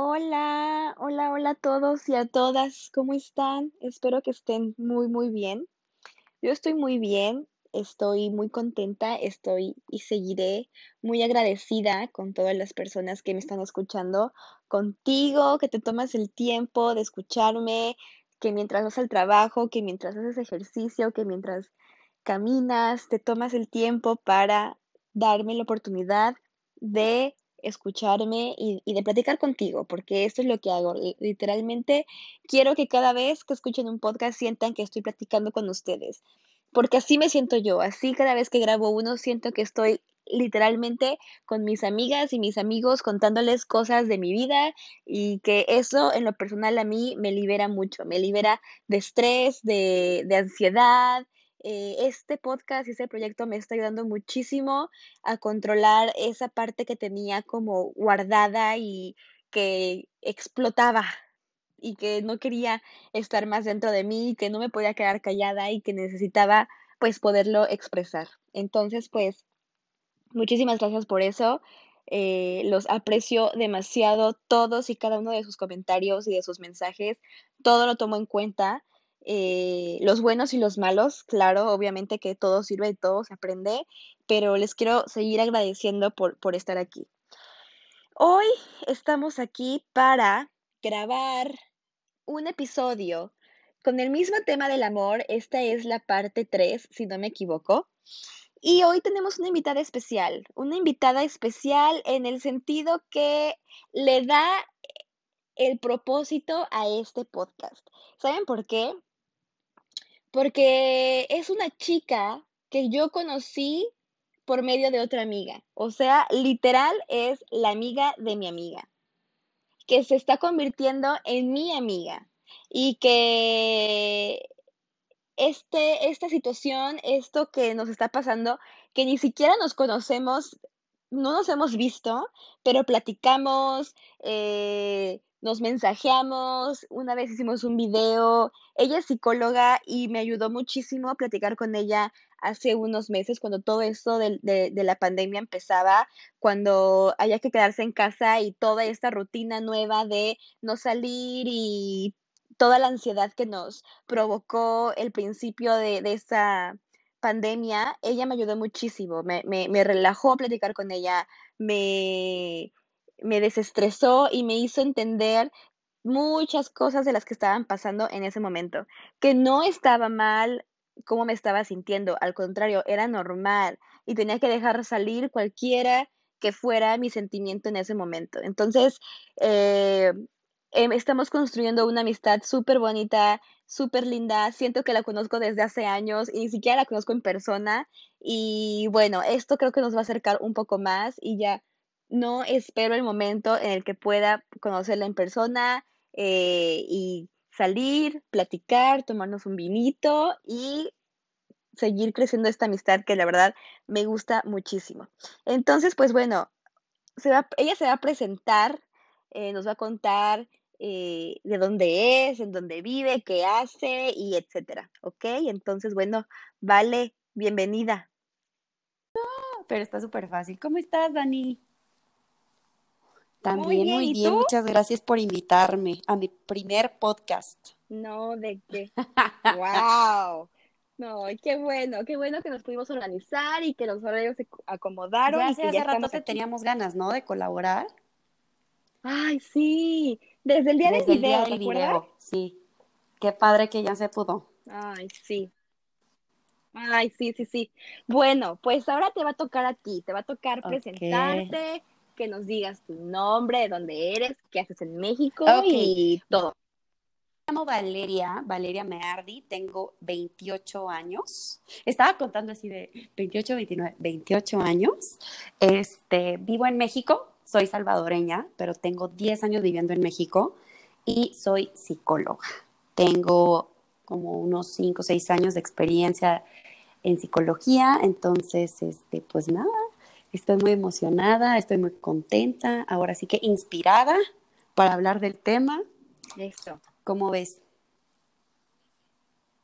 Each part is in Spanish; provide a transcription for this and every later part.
Hola, hola, hola a todos y a todas. ¿Cómo están? Espero que estén muy, muy bien. Yo estoy muy bien, estoy muy contenta, estoy y seguiré muy agradecida con todas las personas que me están escuchando, contigo, que te tomas el tiempo de escucharme, que mientras vas al trabajo, que mientras haces ejercicio, que mientras caminas, te tomas el tiempo para darme la oportunidad de escucharme y, y de platicar contigo, porque esto es lo que hago. Li- Literalmente quiero que cada vez que escuchen un podcast sientan que estoy platicando con ustedes, porque así me siento yo, así cada vez que grabo uno siento que estoy literalmente con mis amigas y mis amigos contándoles cosas de mi vida y que eso en lo personal a mí me libera mucho, me libera de estrés, de, de ansiedad. Eh, este podcast y este proyecto me está ayudando muchísimo a controlar esa parte que tenía como guardada y que explotaba y que no quería estar más dentro de mí, que no me podía quedar callada y que necesitaba pues poderlo expresar. Entonces, pues muchísimas gracias por eso. Eh, los aprecio demasiado todos y cada uno de sus comentarios y de sus mensajes. Todo lo tomo en cuenta. Eh, los buenos y los malos, claro, obviamente que todo sirve y todo se aprende, pero les quiero seguir agradeciendo por, por estar aquí. Hoy estamos aquí para grabar un episodio con el mismo tema del amor. Esta es la parte 3, si no me equivoco. Y hoy tenemos una invitada especial, una invitada especial en el sentido que le da el propósito a este podcast. ¿Saben por qué? Porque es una chica que yo conocí por medio de otra amiga. O sea, literal es la amiga de mi amiga. que se está convirtiendo en mi amiga y que este, esta situación, esto que nos está pasando, que ni siquiera nos conocemos, no nos hemos visto, pero platicamos, eh, nos mensajeamos, una vez hicimos un video, ella es psicóloga y me ayudó muchísimo a platicar con ella hace unos meses, cuando todo esto de, de, la pandemia empezaba, cuando había que quedarse en casa y toda esta rutina nueva de no salir y toda la ansiedad que nos provocó el principio de, de esta pandemia, ella me ayudó muchísimo, me, me, me relajó platicar con ella, me, me desestresó y me hizo entender muchas cosas de las que estaban pasando en ese momento, que no estaba mal cómo me estaba sintiendo, al contrario, era normal y tenía que dejar salir cualquiera que fuera mi sentimiento en ese momento. Entonces, eh, em, estamos construyendo una amistad súper bonita, súper linda. Siento que la conozco desde hace años y ni siquiera la conozco en persona. Y bueno, esto creo que nos va a acercar un poco más y ya no espero el momento en el que pueda conocerla en persona eh, y salir, platicar, tomarnos un vinito y seguir creciendo esta amistad que la verdad me gusta muchísimo. Entonces, pues bueno, se va, ella se va a presentar, eh, nos va a contar eh, de dónde es, en dónde vive, qué hace y etcétera. ¿Ok? Entonces, bueno, vale, bienvenida. Pero está súper fácil. ¿Cómo estás, Dani? Muy También bien, muy ¿y bien, muchas gracias por invitarme a mi primer podcast. No, ¿de qué? ¡Wow! No, qué bueno, qué bueno que nos pudimos organizar y que los horarios se co- acomodaron Ya y que ya hace rato estamos te teníamos ganas, ¿no? De colaborar Ay, sí, desde el día del desde el día video, ¿te del video. Sí, qué padre que ya se pudo. Ay, sí. Ay, sí, sí, sí. Bueno, pues ahora te va a tocar a ti, te va a tocar presentarte, que nos digas tu nombre, de dónde eres, qué haces en México y todo. me llamo Valeria, Valeria Meardi, tengo 28 años. Estaba contando así de 28, 29, 28 años. Este, vivo en México, soy salvadoreña, pero tengo 10 años viviendo en México y soy psicóloga. Tengo como unos 5 o 6 años de experiencia en psicología, entonces, este, pues nada, estoy muy emocionada, estoy muy contenta, ahora sí que inspirada para hablar del tema. Eso, ¿Cómo ves?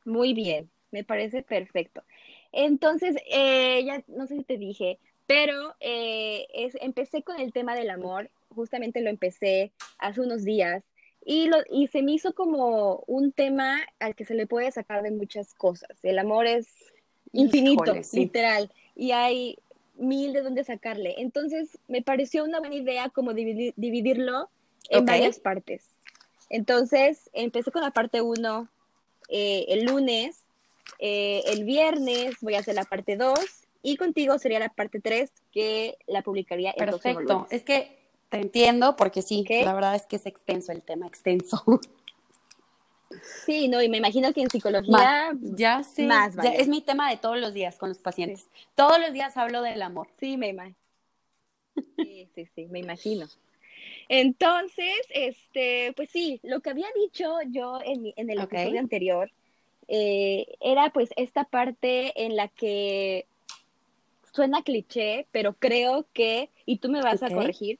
muy bien, me parece perfecto. Entonces, eh, ya no sé si te dije, pero eh, es, empecé con el tema del amor justamente lo empecé hace unos días y, lo, y se me hizo como un tema al que se le puede sacar de muchas cosas. El amor es infinito, literal, y hay mil de dónde sacarle. Entonces, me pareció una buena idea como dividirlo en varias partes. Entonces, empecé con la parte 1 eh, el lunes, eh, el viernes voy a hacer la parte 2 y contigo sería la parte 3 que la publicaría el Perfecto, es que te entiendo porque sí, la verdad es que es extenso el tema, extenso. Sí, no, y me imagino que en psicología ya sé, más es mi tema de todos los días con los pacientes. Todos los días hablo del amor. Sí, me imagino. Sí, sí, sí, me imagino. Entonces, este, pues sí, lo que había dicho yo en, en el episodio anterior eh, era pues esta parte en la que suena cliché, pero creo que, y tú me vas a corregir,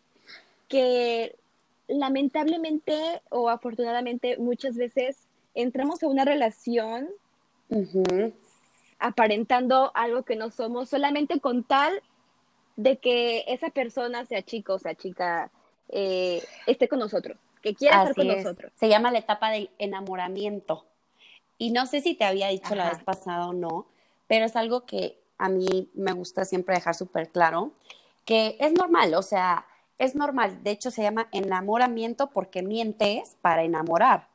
que lamentablemente o afortunadamente muchas veces entramos a una relación aparentando algo que no somos solamente con tal de que esa persona sea chico o sea chica eh, esté con nosotros, que quiera estar con nosotros. Se llama la etapa del enamoramiento. Y no sé si te había dicho la vez pasada o no, pero es algo que a mí me gusta siempre dejar súper claro, que es normal, o sea, es normal. De hecho, se llama enamoramiento porque mientes para enamorar.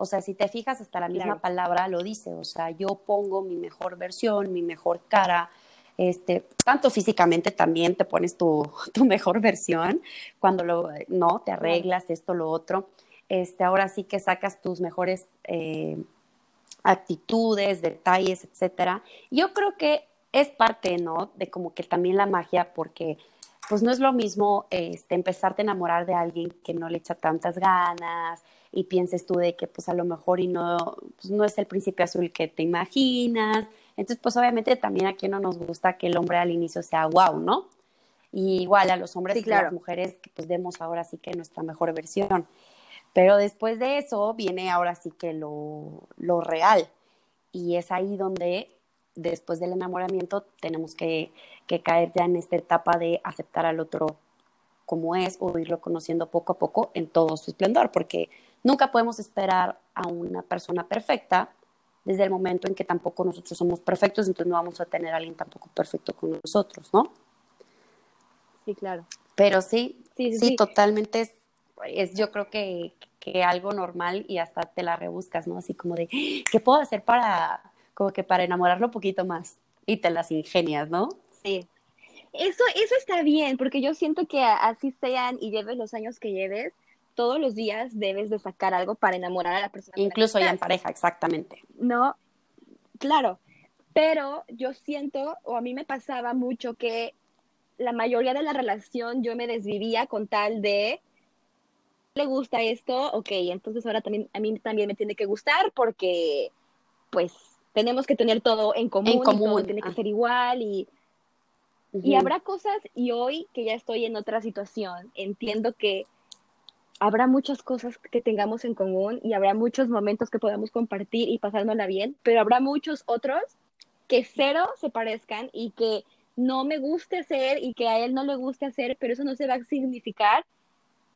O sea, si te fijas, hasta la misma palabra lo dice. O sea, yo pongo mi mejor versión, mi mejor cara, este, tanto físicamente también te pones tu, mejor versión cuando lo, no, te arreglas esto, lo otro. Este, ahora sí que sacas tus mejores eh, actitudes, detalles, etcétera. Yo creo que es parte, ¿no? De como que también la magia, porque pues no es lo mismo este, empezarte a enamorar de alguien que no le echa tantas ganas y pienses tú de que pues a lo mejor y no, pues, no es el príncipe azul que te imaginas entonces, pues obviamente también aquí no nos gusta que el hombre al inicio sea wow, ¿no? Y igual a los hombres y a las mujeres que pues demos ahora sí que nuestra mejor versión. Pero después de eso viene ahora sí que lo, lo real. Y es ahí donde después del enamoramiento tenemos que, que, caer ya en esta etapa de aceptar al otro como es o irlo conociendo poco a poco en todo su esplendor, porque nunca podemos esperar a una persona perfecta desde el momento en que tampoco nosotros somos perfectos, entonces no vamos a tener a alguien tampoco perfecto con nosotros, ¿no? Sí, claro. Pero sí, sí, sí, totalmente es, es, yo creo que, que algo normal y hasta te la rebuscas, ¿no? Así como de, ¿qué puedo hacer para, como que para enamorarlo un poquito más? Y te las ingenias, ¿no? Sí. Eso, eso está bien, porque yo siento que así sean y lleves los años que lleves, todos los días debes de sacar algo para enamorar a la persona. Incluso ya en pareja, exactamente. No, claro, pero yo siento, o a mí me pasaba mucho que la mayoría de la relación yo me desvivía con tal de, le gusta esto, ok, entonces ahora también a mí también me tiene que gustar porque pues tenemos que tener todo en común, en común. tiene que ah. ser igual y, y habrá cosas y hoy que ya estoy en otra situación, entiendo que habrá muchas cosas que tengamos en común y habrá muchos momentos que podamos compartir y pasárnosla bien, pero habrá muchos otros que cero se parezcan y que no me guste hacer y que a él no le guste hacer, pero eso no se va a significar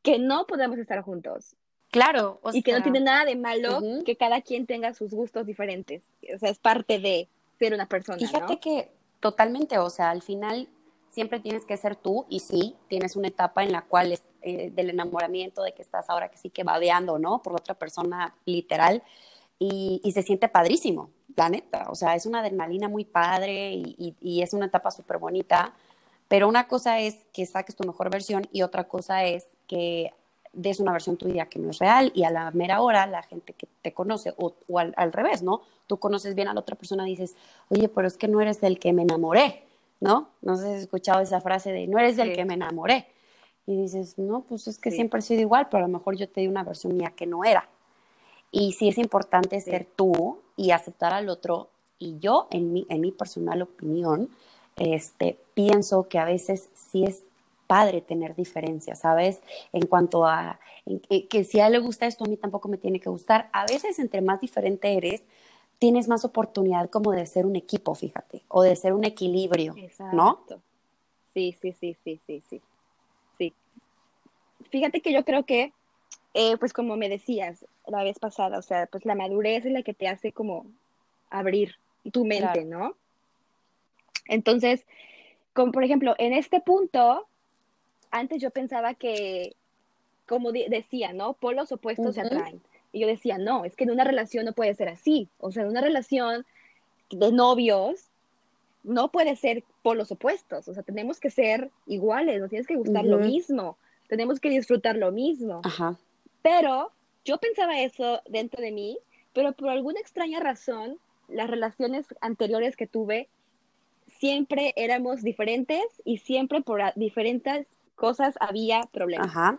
que no podemos estar juntos. Claro. y que no tiene nada de malo que cada quien tenga sus gustos diferentes. O sea, es parte de ser una persona. Fíjate que totalmente, o sea, al final siempre tienes que ser tú y sí, tienes una etapa en la cual eh, del enamoramiento, de que estás ahora que sí que babeando, ¿no? Por otra persona literal y, se siente padrísimo, la neta. O sea, es una adrenalina muy padre y, y es una etapa súper bonita, pero una cosa es que saques tu mejor versión y otra cosa es que des una versión tuya que no es real y a la mera hora la gente que te conoce, o, al, al, revés, ¿no? Tú conoces bien a la otra persona y dices, oye, pero es que no eres del que me enamoré. ¿no? No sé si has escuchado esa frase de no eres del que me enamoré. Y dices, no, pues es que siempre he sido igual, pero a lo mejor yo te di una versión mía que no era. Y sí es importante ser tú y aceptar al otro. Y yo, en mi, en mi personal opinión, este, pienso que a veces sí es padre tener diferencias, ¿sabes? En cuanto a que si a él le gusta esto, a mí tampoco me tiene que gustar. A veces, entre más diferente eres, tienes más oportunidad como de ser un equipo, fíjate, o de ser un equilibrio, ¿no? Sí, sí, sí, sí, sí, sí. Sí. fíjate que yo creo que, eh, pues como me decías la vez pasada, o sea, pues la madurez es la que te hace como abrir tu mente, ¿no? Entonces, como por ejemplo, en este punto, antes yo pensaba que, como decía, ¿no? Polos opuestos se atraen. Y yo decía, no, es que en una relación no puede ser así. O sea, en una relación de novios no puede ser polos opuestos. O sea, tenemos que ser iguales, nos tienes que gustar lo mismo, tenemos que disfrutar lo mismo. Ajá. Pero yo pensaba eso dentro de mí, pero por alguna extraña razón, las relaciones anteriores que tuve siempre éramos diferentes y siempre por diferentes cosas había problemas. Ajá.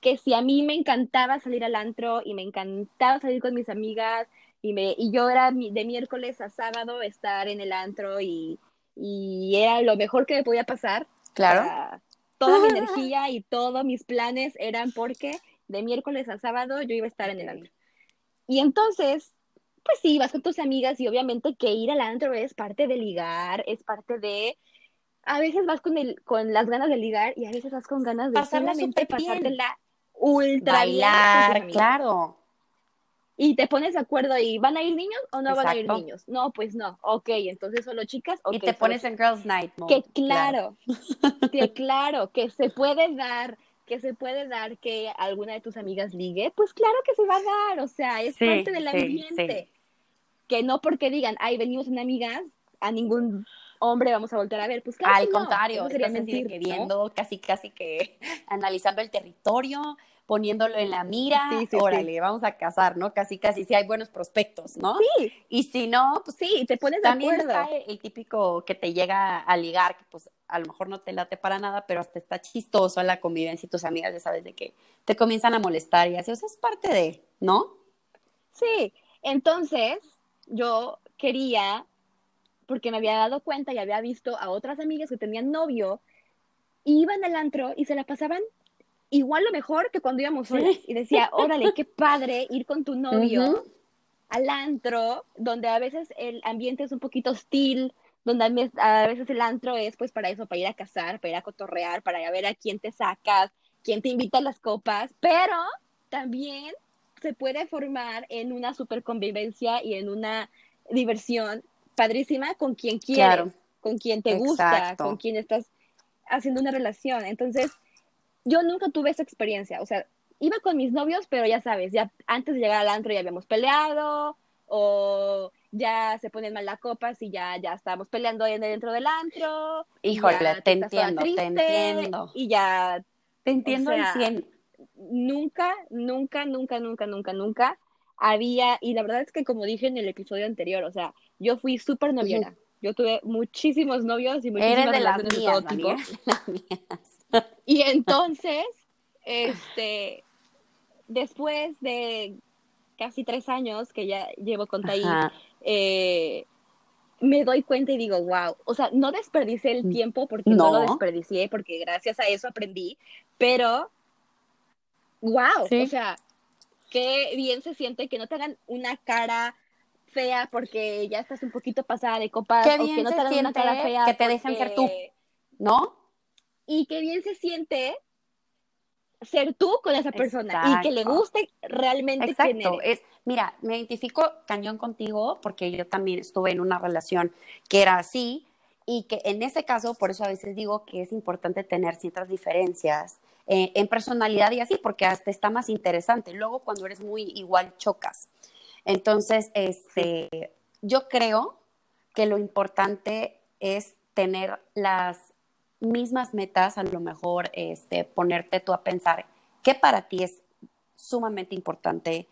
Que si a mí me encantaba salir al antro y me encantaba salir con mis amigas y, me, y yo era de miércoles a sábado estar en el antro y, y era lo mejor que me podía pasar. Claro. toda mi energía y todos mis planes eran porque de miércoles a sábado yo iba a estar en el antro. Y entonces pues sí, vas con tus amigas y obviamente que ir al antro es parte de ligar, es parte de... A veces vas con, el, con las ganas de ligar y a veces vas con ganas de solamente pasártela ultra Bailar, claro. Y te pones de acuerdo y ¿van a ir niños o no van a ir niños? No, pues no. Ok, entonces solo chicas. Okay, y te pones en Girls Night. Que claro, que claro, que se puede dar que se puede dar que alguna de tus amigas ligue, pues claro que se va a dar, o sea, es parte del ambiente que no porque digan, ay, venimos en amigas, a ningún hombre vamos a volver a ver. Pues claro Al contrario, estás mentir, que viendo, casi, casi que analizando el territorio, poniéndolo en la mira, órale, vamos a casar, ¿no? Casi, casi, si hay buenos prospectos, ¿no? Sí. Y si no, pues sí, te pones de también está el típico que te llega a ligar, que pues a lo mejor no te late para nada, pero hasta está chistoso la convivencia y tus amigas ya sabes de que te comienzan a molestar y así, o sea, es parte de, ¿no? Sí, entonces, yo quería, porque me había dado cuenta y había visto a otras amigas que tenían novio, iban al antro y se la pasaban igual lo mejor que cuando íbamos solas. Y decía, órale, qué padre ir con tu novio al antro, donde a veces el ambiente es un poquito hostil, donde a veces el antro es pues para eso, para ir a cazar, para ir a cotorrear, para ir a ver a quién te sacas, quién te invita a las copas, pero también se puede formar en una super convivencia y en una diversión padrísima con quien quieres, con quien te gusta, con quien estás haciendo una relación. Entonces, yo nunca tuve esa experiencia, o sea, iba con mis novios, pero ya sabes, ya antes de llegar al antro ya habíamos peleado o ya se ponen mal las copas y ya, ya estábamos peleando dentro del antro. Híjole, te entiendo, te entiendo. Y ya... Te entiendo al 100 nunca, nunca, nunca, nunca, nunca, nunca había, y la verdad es que como dije en el episodio anterior, o sea, yo fui súper noviera. Yo tuve muchísimos novios y muchísimas de las mías, de todo tipo. Y entonces, este, después de casi tres años que ya llevo con Tai, eh, me doy cuenta y digo, wow, o sea, no desperdicié el tiempo porque no lo desperdicié, porque gracias a eso aprendí, pero wow, o sea, qué bien se siente que no te hagan una cara fea porque ya estás un poquito pasada de copas o que no te una cara fea que te dejen ser tú, ¿no? Y qué bien se siente ser tú con esa persona y que le guste realmente Exacto. Es, mira, me identifico cañón contigo porque yo también estuve en una relación que era así y que en ese caso, por eso a veces digo que es importante tener ciertas diferencias eh, en personalidad y así, porque hasta está más interesante. Luego cuando eres muy igual chocas. Entonces, este, yo creo que lo importante es tener las mismas metas, a lo mejor este, ponerte tú a pensar qué para ti es sumamente importante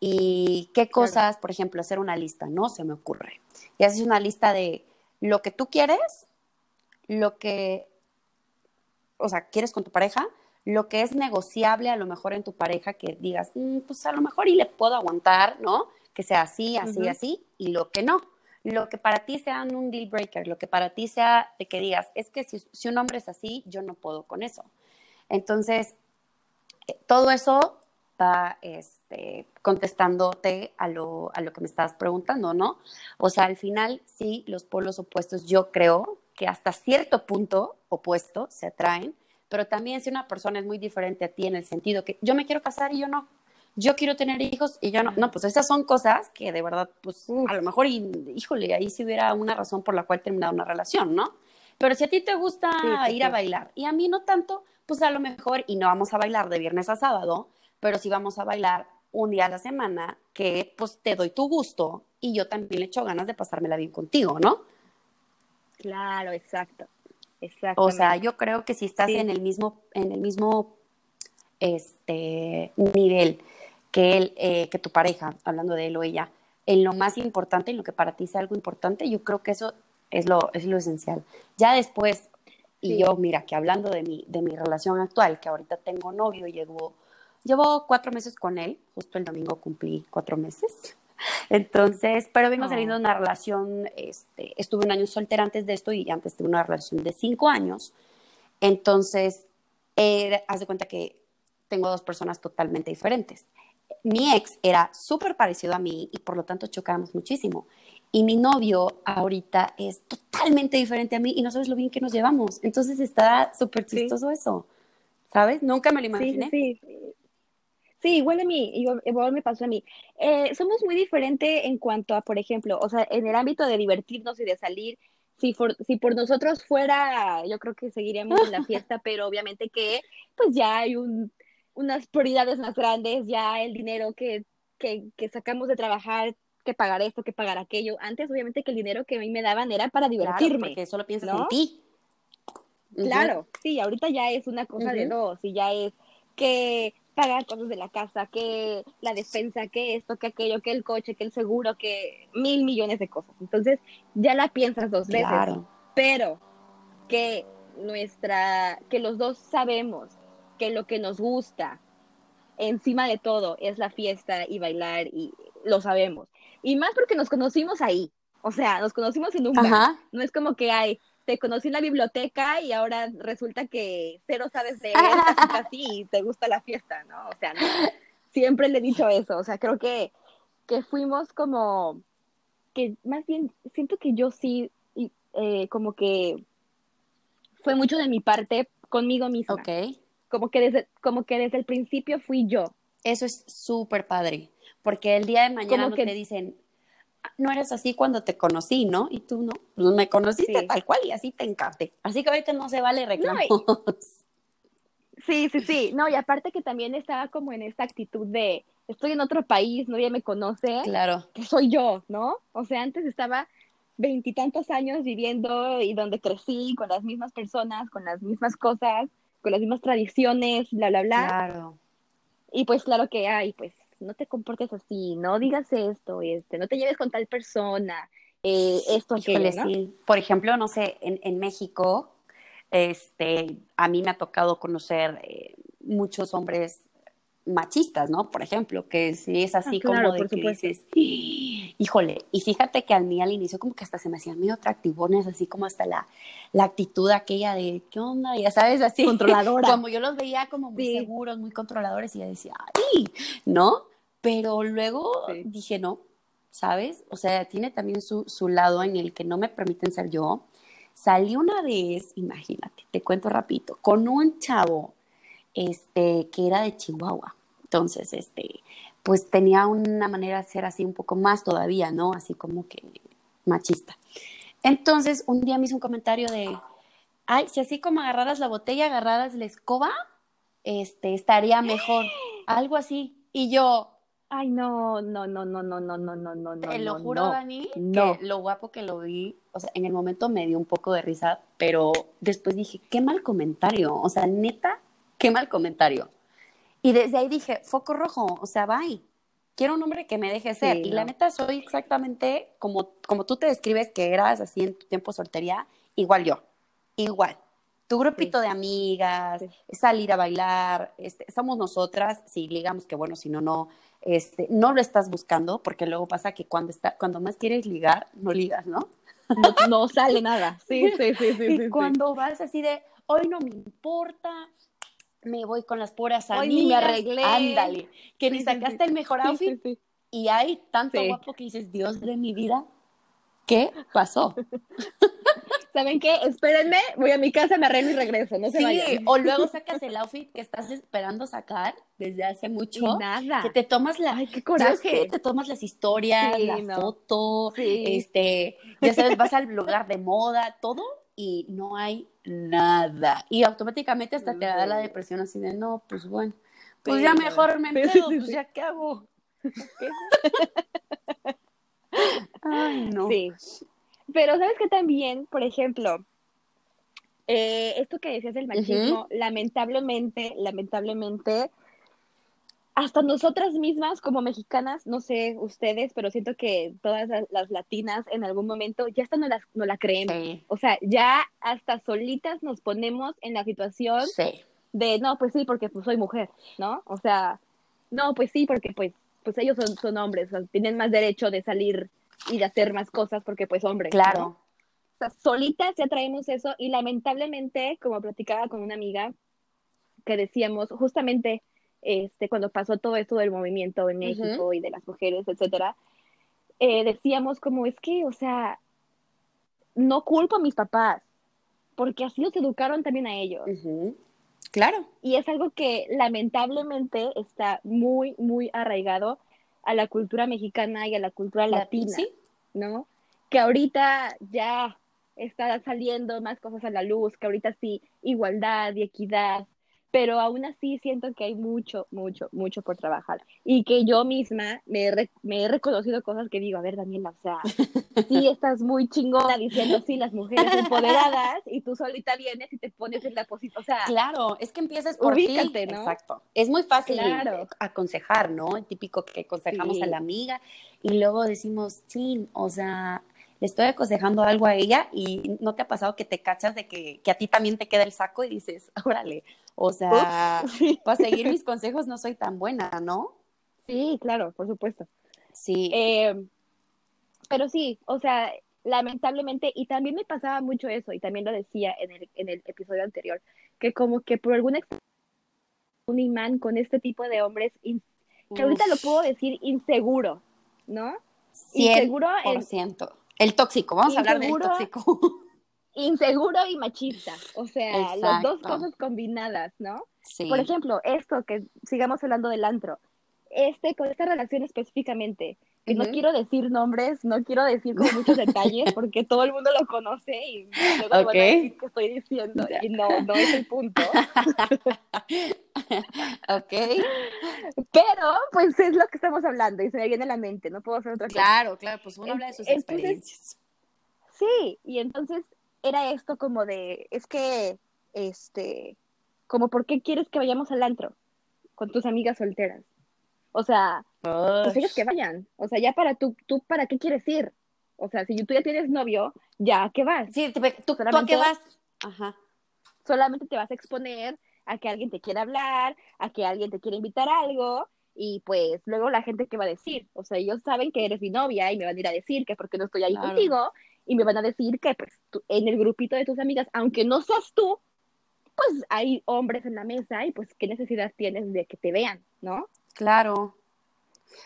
y qué cosas, por ejemplo, hacer una lista, ¿no? Se me ocurre. Y haces una lista de lo que tú quieres, lo que, o sea, quieres con tu pareja, lo que es negociable a lo mejor en tu pareja que digas, mm, pues a lo mejor y le puedo aguantar, ¿no? Que sea así, así, así, y lo que no. Lo que para ti sea un deal breaker, lo que para ti sea de que digas, es que si, un hombre es así, yo no puedo con eso. Entonces, eh, todo eso va este, contestándote a lo, a lo que me estabas preguntando, ¿no? O sea, al final, sí, los polos opuestos yo creo que hasta cierto punto opuesto se atraen, pero también si una persona es muy diferente a ti en el sentido que yo me quiero casar y yo no, yo quiero tener hijos y yo no, no, pues esas son cosas que de verdad, pues a lo mejor, híjole, ahí sí hubiera una razón por la cual terminar una relación, ¿no? Pero si a ti te gusta ir a bailar y a mí no tanto, pues a lo mejor, y no vamos a bailar de viernes a sábado, pero sí vamos a bailar un día a la semana que pues te doy tu gusto y yo también le echo ganas de pasármela bien contigo, ¿no? Claro, exacto. Exacto. O sea, yo creo que si estás en el mismo, en el mismo este nivel que él, eh, que tu pareja, hablando de él o ella, en lo más importante, en lo que para ti sea algo importante, yo creo que eso es lo, es lo esencial. Ya después, y yo, mira, que hablando de mi, de mi relación actual, que ahorita tengo novio, llevo, llevo cuatro meses con él, justo el domingo cumplí cuatro meses. Entonces, pero vengo saliendo de una relación, este, estuve un año soltera antes de esto y antes tuve una relación de cinco años. Entonces, eh, haz de cuenta que tengo dos personas totalmente diferentes. Mi ex era súper parecido a mí y por lo tanto chocábamos muchísimo. Y mi novio ahorita es totalmente diferente a mí y no sabes lo bien que nos llevamos. Entonces está súper chistoso eso, ¿sabes? Nunca me lo imaginé. Sí, sí, sí. igual a mí, igual me pasó a mí. Eh, somos muy diferentes en cuanto a, por ejemplo, o sea, en el ámbito de divertirnos y de salir, si por, si por nosotros fuera, yo creo que seguiríamos en la fiesta, pero obviamente que pues ya hay un, unas prioridades más grandes, ya el dinero que, que, que sacamos de trabajar que pagar esto, que pagar aquello. Antes, obviamente, que el dinero que a mí me daban era para divertirme. Claro, porque solo piensas en ti. Claro, sí, ahorita ya es una cosa de dos, y ya es que pagar cosas de la casa, que la despensa, que esto, que aquello, que el coche, que el seguro, que mil millones de cosas. Entonces, ya la piensas dos veces. Pero que nuestra, que los dos sabemos que lo que nos gusta, encima de todo, es la fiesta y bailar, y lo sabemos. Y más porque nos conocimos ahí. O sea, nos conocimos en un bar. No es como que hay, te conocí en la biblioteca y ahora resulta que cero sabes de él, así, y te gusta la fiesta, ¿no? O sea, siempre le he dicho eso. O sea, creo que, que fuimos como, que más bien, siento que yo sí, eh, como que fue mucho de mi parte conmigo misma. Ok. Como que desde, como que desde el principio fui yo. Eso es súper padre porque el día de mañana no te dicen, no eres así cuando te conocí, ¿no? Y tú no, pues me conociste tal cual y así te encarte. Así que ahorita no se vale reclamos. sí, sí, sí. No, y aparte que también estaba como en esta actitud de, estoy en otro país, nadie me conoce. Claro. Que soy yo, ¿no? O sea, antes estaba veintitantos años viviendo y donde crecí con las mismas personas, con las mismas cosas, con las mismas tradiciones, bla, bla, bla. Claro. Y pues claro que hay, pues no te comportes así, no digas esto, este, no te lleves con tal persona, eh, esto, aquello, ¿no? Por ejemplo, no sé, en, en, México, este, a mí me ha tocado conocer eh, muchos hombres machistas, ¿no? Por ejemplo, que si es así ah, como de que dices, híjole, y fíjate que a mí al inicio como que hasta se me hacían medio atractivones, así como hasta la, la actitud aquella de, ¿qué onda? Ya sabes, así. Controladora. Como yo los veía como muy seguros, muy controladores y ya decía, ¡ay! ¿No? Pero luego dije, no, ¿sabes? O sea, tiene también su, su lado en el que no me permiten ser yo. Salí una vez, imagínate, te cuento rapidito, con un chavo este, que era de Chihuahua. Entonces, este, pues tenía una manera de ser así un poco más todavía, ¿no? Así como que machista. Entonces, un día me hizo un comentario de, ay, si así como agarraras la botella, agarraras la escoba, este, estaría mejor. Algo así. Y yo, Ay, no, no, no, no, no, no, no, no, no. Te lo juro, Dani, que lo guapo que lo vi, o sea, en el momento me dio un poco de risa, pero después dije, qué mal comentario, o sea, neta, qué mal comentario. Y desde ahí dije, foco rojo, o sea, bye. Quiero un hombre que me deje ser. y la neta, soy exactamente como, como tú te describes que eras así en tu tiempo soltería, igual yo, igual tu grupito de amigas, salir a bailar, este, somos nosotras, si ligamos que bueno, si no, no, este, no lo estás buscando, porque luego pasa que cuando, está, cuando más quieres ligar, no ligas, ¿no? No, sale nada. Sí, sí, sí, sí. Y cuando vas así de, hoy no me importa, me voy con las puras amigas. Hoy me arreglé. Ándale, que ni sacaste el mejor outfit. Y hay tanto guapo que dices, Dios de mi vida, ¿qué pasó? ¿saben qué? Espérenme, voy a mi casa, me arreglo y regreso, no se Sí, vayan. o luego sacas el outfit que estás esperando sacar desde hace mucho. Nada. Que te tomas la. Ay, qué ¿sabes coraje. Te tomas las historias, Sí, la no. foto, Sí. este, ya sabes, vas al lugar de moda, todo, y no hay nada. Y automáticamente hasta te da la depresión así de no, pues bueno, pues ya mejor me sí, pues ya qué hago. Ay, no. Sí. Pero sabes que también, por ejemplo, eh, esto que decías del machismo, lamentablemente, lamentablemente, hasta nosotras mismas como mexicanas, no sé ustedes, pero siento que todas las, las latinas en algún momento ya hasta no, las, no la creemos. Sí, O sea, ya hasta solitas nos ponemos en la situación sí. de, no, pues sí, porque pues soy mujer, ¿no? O sea, no, pues sí, porque pues, pues ellos son, son hombres, o sea, tienen más derecho de salir y de hacer más cosas porque pues hombres. ¿no? Claro. O sea, solitas ya traemos eso y lamentablemente, como platicaba con una amiga, que decíamos justamente este, cuando pasó todo esto del movimiento en México y de las mujeres, etcétera, eh, decíamos como es que, o sea, no culpo a mis papás, porque así los educaron también a ellos. Claro. Y es algo que lamentablemente está muy, muy arraigado a la cultura mexicana y a la cultura latina, Sí. ¿no? Que ahorita ya está saliendo más cosas a la luz, que ahorita sí, igualdad y equidad, pero aún así siento que hay mucho, mucho, mucho por trabajar. Y que yo misma me he, re- me he reconocido cosas que digo, a ver, Daniela, o sea, sí estás muy chingona diciendo, sí, las mujeres empoderadas, y tú solita vienes y te pones en la posición, o sea, Claro, es que empiezas por ti. ¿no? Exacto. Es muy fácil Claro. aconsejar, ¿no? El típico que aconsejamos Sí. a la amiga y luego decimos, sí, o sea, le estoy aconsejando algo a ella y no te ha pasado que te cachas de que, que a ti también te queda el saco y dices, órale, o sea, para seguir mis consejos no soy tan buena, ¿no? Sí, claro, por supuesto. Sí. Eh, pero sí, o sea, lamentablemente, y también me pasaba mucho eso, y también lo decía en el, en el episodio anterior, que como que por alguna un imán con este tipo de hombres, in- que ahorita lo puedo decir inseguro, ¿no? inseguro en- 100%. El tóxico, vamos a hablar del Inseguro. tóxico. Inseguro y machista, o sea, las dos cosas combinadas, ¿no? Sí. Por ejemplo, esto que sigamos hablando del antro, este, con esta relación específicamente, que no quiero decir nombres, no quiero decir como muchos detalles, porque todo el mundo lo conoce y luego me van a Ok. decir que estoy diciendo, y no, no es el punto. ok. Pero, pues es lo que estamos hablando y se me viene a la mente, no puedo hacer otra cosa. Claro, claro, pues uno habla de sus Entonces- experiencias. Sí, y entonces era esto como de, es que, este, como, ¿por qué quieres que vayamos al antro con tus amigas solteras? O sea, pues ellos que vayan. O sea, ya para tú, tú, ¿para qué quieres ir? O sea, si tú ya tienes novio, ya ¿a qué vas? Sí, ¿tú, ¿tú a qué vas? Ajá. Solamente te vas a exponer a que alguien te quiera hablar, a que alguien te quiera invitar a algo, y pues luego la gente que va a decir, o sea, ellos saben que eres mi novia y me van a ir a decir que porque no estoy ahí Claro. contigo, y me van a decir que pues tú- en el grupito de tus amigas, aunque no seas tú, pues hay hombres en la mesa y pues qué necesidad tienes de que te vean, ¿no? Claro.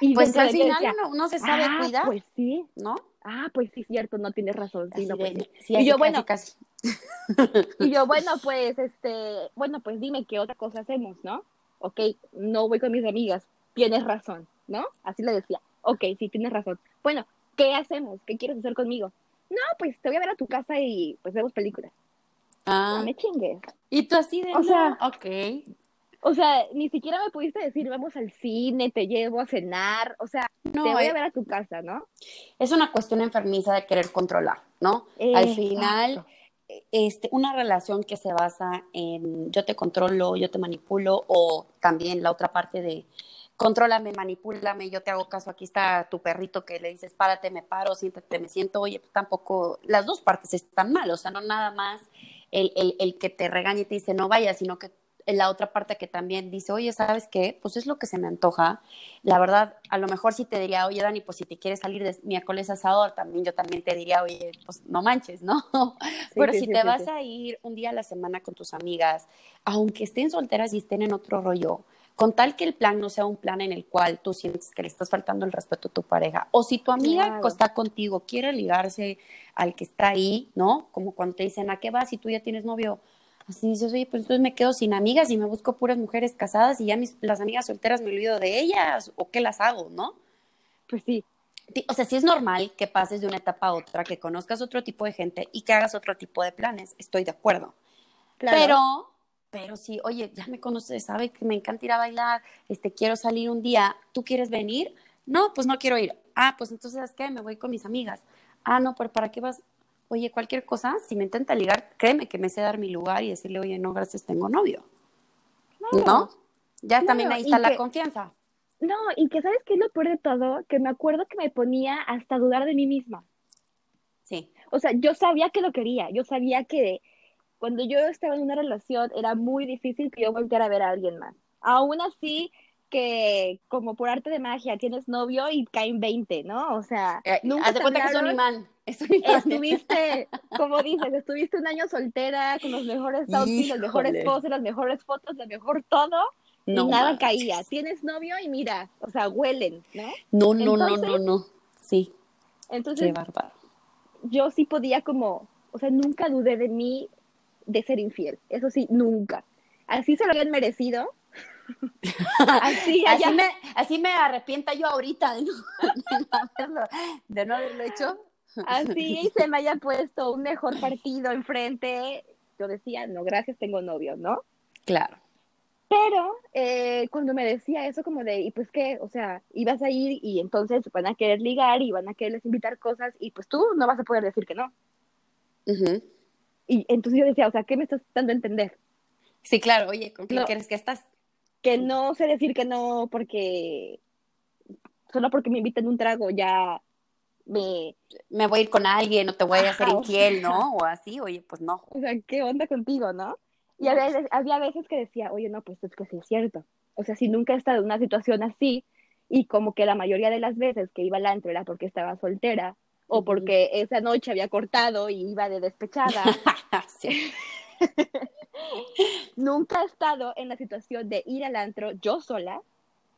Y Pues al final decía, uno, uno se sabe "Ah, cuidar, Pues sí, ¿no? ah, pues sí, cierto, no tienes razón, sí, no, pues sí. sí, Y yo, casi, bueno, casi. Y yo, bueno, pues, este, bueno, pues dime qué otra cosa hacemos, ¿no? Ok, no voy con mis amigas, tienes razón, ¿no? Así le decía, ok, sí, tienes razón. Bueno, ¿qué hacemos? ¿Qué quieres hacer conmigo? No, pues te voy a ver a tu casa y pues vemos películas. Ah, No me chingues. y tú así de, O no, sea- ok. O sea, ni siquiera me pudiste decir, vamos al cine, te llevo a cenar, o sea, No, te voy eh, a ver a tu casa, ¿no? es una cuestión enfermiza de querer controlar, ¿no? Al Exacto. final, este, una relación que se basa en yo te controlo, yo te manipulo, o también la otra parte de contrólame, manipúlame, yo te hago caso, aquí está tu perrito que le dices, párate, me paro, siéntate, me siento, oye, pues tampoco, las dos partes están mal, o sea, no nada más el, el, el que te regaña y te dice no vayas, sino que la otra parte que también dice, oye, ¿sabes qué? Pues es lo que se me antoja. La verdad, a lo mejor sí te diría, oye, Dani, pues si te quieres salir de miércoles asador, también yo también te diría, oye, pues no manches, ¿no? Pero sí, si sí, te vas a ir un día a la semana con tus amigas, aunque estén solteras y estén en otro rollo, con tal que el plan no sea un plan en el cual tú sientes que le estás faltando el respeto a tu pareja. O si tu amiga Claro. está contigo, quiere ligarse al que está ahí, ¿no? Como cuando te dicen, ¿a qué vas si tú ya tienes novio? Así dices, oye, pues entonces me quedo sin amigas y me busco puras mujeres casadas y ya mis, las amigas solteras me olvido de ellas, o qué las hago, ¿no? Pues sí, O sea, sí es normal que pases de una etapa a otra, que conozcas otro tipo de gente y que hagas otro tipo de planes, estoy de acuerdo. claro. Pero, pero sí, oye, ya me conoces, sabe que me encanta ir a bailar, este, quiero salir un día, ¿tú quieres venir? No, pues no quiero ir. Ah, pues entonces, ¿sabes qué? Me voy con mis amigas. Ah, no, pero ¿para qué vas? Oye, cualquier cosa, si me intenta ligar, créeme que me sé dar mi lugar y decirle, oye, no, gracias, tengo novio. Claro. ¿No? Ya Claro, también ahí está la que- confianza. No, y que sabes qué es lo peor de todo, que me acuerdo que me ponía hasta dudar de mí misma. Sí. O sea, yo sabía que lo quería, yo sabía que cuando yo estaba en una relación era muy difícil que yo volviera a ver a alguien más. Aún así, que como por arte de magia tienes novio y caen 20, ¿no? O sea, Eh, nunca te cuenta que es un imán. Es un imán. Estuviste, como dices, estuviste un año soltera con los mejores outfits, las mejores poses, las mejores fotos, lo mejor todo, No y nada manches. caía. Tienes novio y mira, o sea, huelen, ¿no? No, no, no, Entonces- no, no. Sí, Entonces, qué bárbaro. yo sí podía como, o sea, nunca dudé de mí de ser infiel. Eso sí, nunca. Así se lo habían merecido. Así, Así me, así me arrepienta yo ahorita de no, de no haberlo, de no haberlo hecho. así se me haya puesto un mejor partido enfrente. Yo decía, no, gracias, tengo novio, ¿no? Claro. Pero eh, cuando me decía eso como de, ¿y pues qué? O sea, ibas a ir y entonces van a querer ligar y van a quererles invitar cosas y pues tú no vas a poder decir que no. Ujú. Y entonces yo decía, o sea, ¿qué me estás dando a entender? Sí, claro. Oye, ¿con quién No. quieres que estás? Que no sé decir que no porque solo porque me invitan un trago ya me, Me voy a ir con alguien, o te voy a hacer Ajá, infiel, ¿no? O así, oye, pues no. o sea, ¿qué onda contigo, no? Y había, veces- había veces que decía, oye, no, pues es que sí es cierto. O sea, si nunca he estado en una situación así y como que la mayoría de las veces que iba al antro era porque estaba soltera o porque esa noche había cortado y iba de despechada, Sí. nunca he estado en la situación de ir al antro yo sola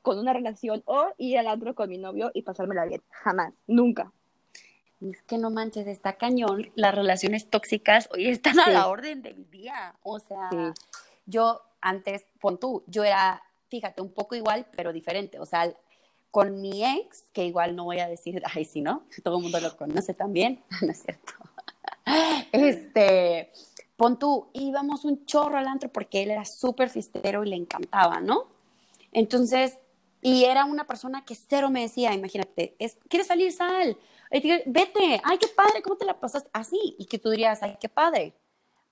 con una relación o ir al antro con mi novio y pasármela bien. Jamás, nunca. Es que no manches, está cañón. Las relaciones tóxicas hoy están a Sí. la orden del día. O sea, Sí. yo antes, pon tú, yo era, fíjate, un poco igual, pero diferente. O sea, con mi ex, que igual no voy a decir, ay, sí, ¿no? Todo el mundo lo conoce también, no es cierto. Este, pon tú, íbamos un chorro al antro porque él era súper fiestero y le encantaba, ¿no? Entonces, y era una persona que cero me decía, imagínate, es, ¿quieres salir? Sal. Vete, ay, qué padre, ¿cómo te la pasaste? Así, y que tú dirías, ay, qué padre.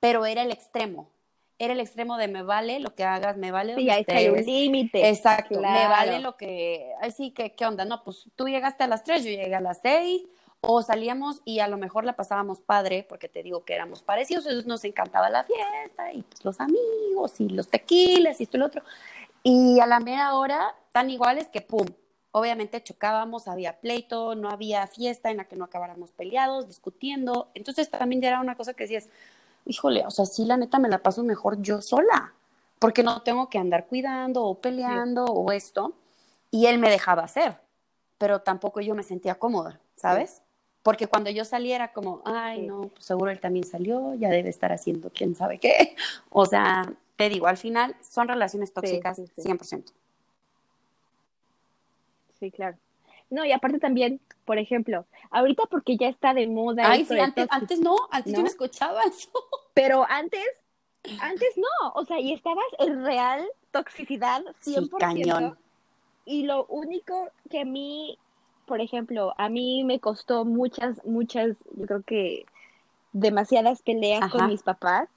Pero era el extremo, era el extremo de me vale lo que hagas, me vale Sí, donde ahí hay un límite. Exacto, me vale lo que, así que, ¿qué onda? No, pues tú llegaste a las 3, yo llegué a las 6, o salíamos y a lo mejor la pasábamos padre, porque te digo que éramos parecidos, entonces nos encantaba la fiesta, y pues, los amigos, y los tequilas, y esto y lo otro. Y a la mera hora, tan iguales que pum. Obviamente chocábamos, había pleito, no había fiesta en la que no acabáramos peleados, discutiendo. Entonces también ya era una cosa que decías, híjole, o sea, sí, la neta me la paso mejor yo sola, porque no tengo que andar cuidando o peleando o esto. Y él me dejaba hacer, pero tampoco yo me sentía cómoda, ¿sabes? Porque cuando yo saliera como, ay, Sí. no, pues seguro él también salió, ya debe estar haciendo quién sabe qué. O sea, te digo, al final son relaciones tóxicas sí, sí. 100%. Sí, claro. No, y aparte también, por ejemplo, ahorita porque ya está de moda Ay, sí, antes, tóxico, antes no, antes yo ¿no? no escuchaba eso. pero antes, antes no, o sea, y estabas en real toxicidad 100%. Sí, cañón. Y lo único que a mí, por ejemplo, a mí me costó muchas, muchas, yo creo que demasiadas peleas Ajá. con mis papás,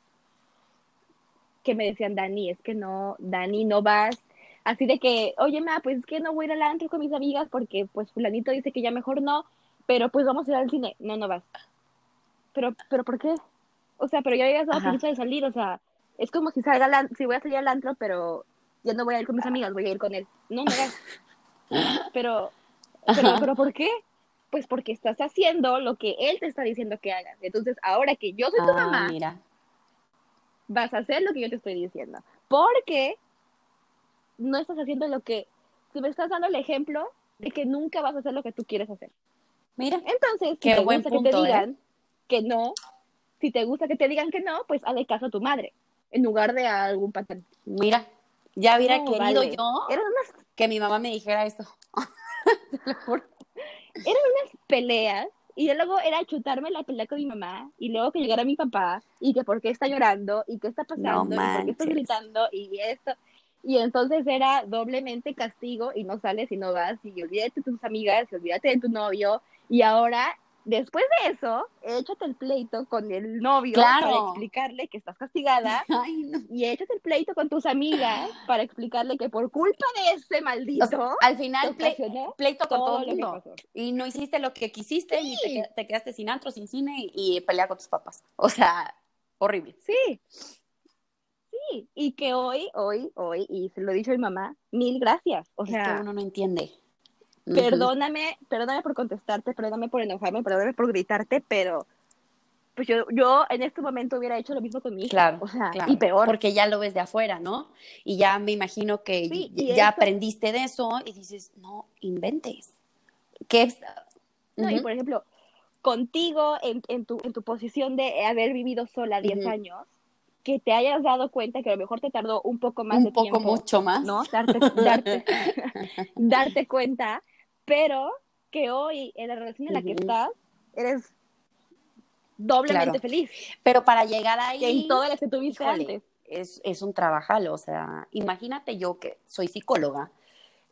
que me decían, Dani, es que no, Dani, no vas. Así de que, oye, ma, pues es que no voy a ir al antro con mis amigas porque pues fulanito dice que ya mejor no, pero pues vamos a ir al cine. No, no vas. Pero, pero ¿por qué? O sea, pero ya habías dado permiso de salir, o sea, es como si salga si voy a salir al antro, pero ya no voy a ir con mis amigas, voy a ir con él. No, no vas. Pero, pero, pero ¿por qué? Pues porque estás haciendo lo que él te está diciendo que hagas. Entonces, ahora que yo soy tu Ah, mamá, mira. vas a hacer lo que yo te estoy diciendo. Porque no estás haciendo lo que, tú me estás dando el ejemplo de que nunca vas a hacer lo que tú quieres hacer. Mira, Entonces, si te buen gusta que te ¿eh? digan que no, si te gusta que te digan que no, pues hazle caso a tu madre, en lugar de a algún patán. mira, ya hubiera No, querido vale. yo Eran unas, que mi mamá me dijera esto. Te lo juro. eran unas peleas, y luego era chutarme la pelea con mi mamá, y luego que llegara mi papá, y que por qué está llorando, y qué está pasando, y por qué manches. gritando, y esto. Y entonces era doblemente castigo, y no sales y no vas, y olvídate de tus amigas, y olvídate de tu novio, y ahora, después de eso, échate el pleito con el novio Claro. para explicarle que estás castigada, Ay, no. y échate el pleito con tus amigas para explicarle que por culpa de ese maldito O sea, al final, ple- pleito con todo el mundo. Y no hiciste lo que quisiste y te, Sí. te quedaste sin antro, sin cine y pelea con tus papás. O sea, horrible. Sí, sí, y que hoy, hoy, hoy, y se lo he dicho a mi mamá, mil gracias. O es sea, que uno no entiende. Perdóname, perdóname por contestarte, perdóname por enojarme, perdóname por gritarte, pero pues yo, yo en este momento hubiera hecho lo mismo con mi hija. Claro, o sea, claro. y peor. Porque ya lo ves de afuera, ¿no? Y ya me imagino que Sí, y- y ya eso- aprendiste de eso y dices, no inventes. ¿Qué es? No, y Ujú. por ejemplo, contigo en, en, tu, en tu posición de haber vivido sola 10 Ujú. años, que te hayas dado cuenta que a lo mejor te tardó un poco más de un poco tiempo, mucho más. ¿no? Darte, darte, darte cuenta, pero que hoy en la relación en la que estás, eres doblemente Claro. feliz Pero para llegar ahí, que en todas las que tuviste híjole, antes. es, es un trabajal, o sea, imagínate yo que soy psicóloga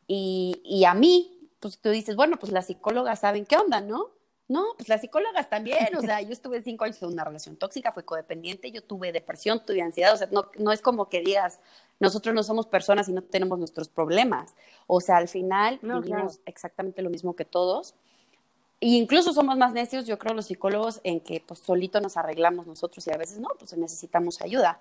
y, y a mí, pues tú dices, bueno, pues las psicólogas saben qué onda, ¿no? No, pues las psicólogas también, o sea, yo estuve cinco años en una relación tóxica, fue codependiente, yo tuve depresión, tuve ansiedad, o sea, no, no es como que digas, nosotros no somos personas y no tenemos nuestros problemas, o sea, al final No, vivimos claro. exactamente lo mismo que todos. Y incluso somos más necios, yo creo, los psicólogos, en que pues solito nos arreglamos nosotros y a veces no, pues necesitamos ayuda.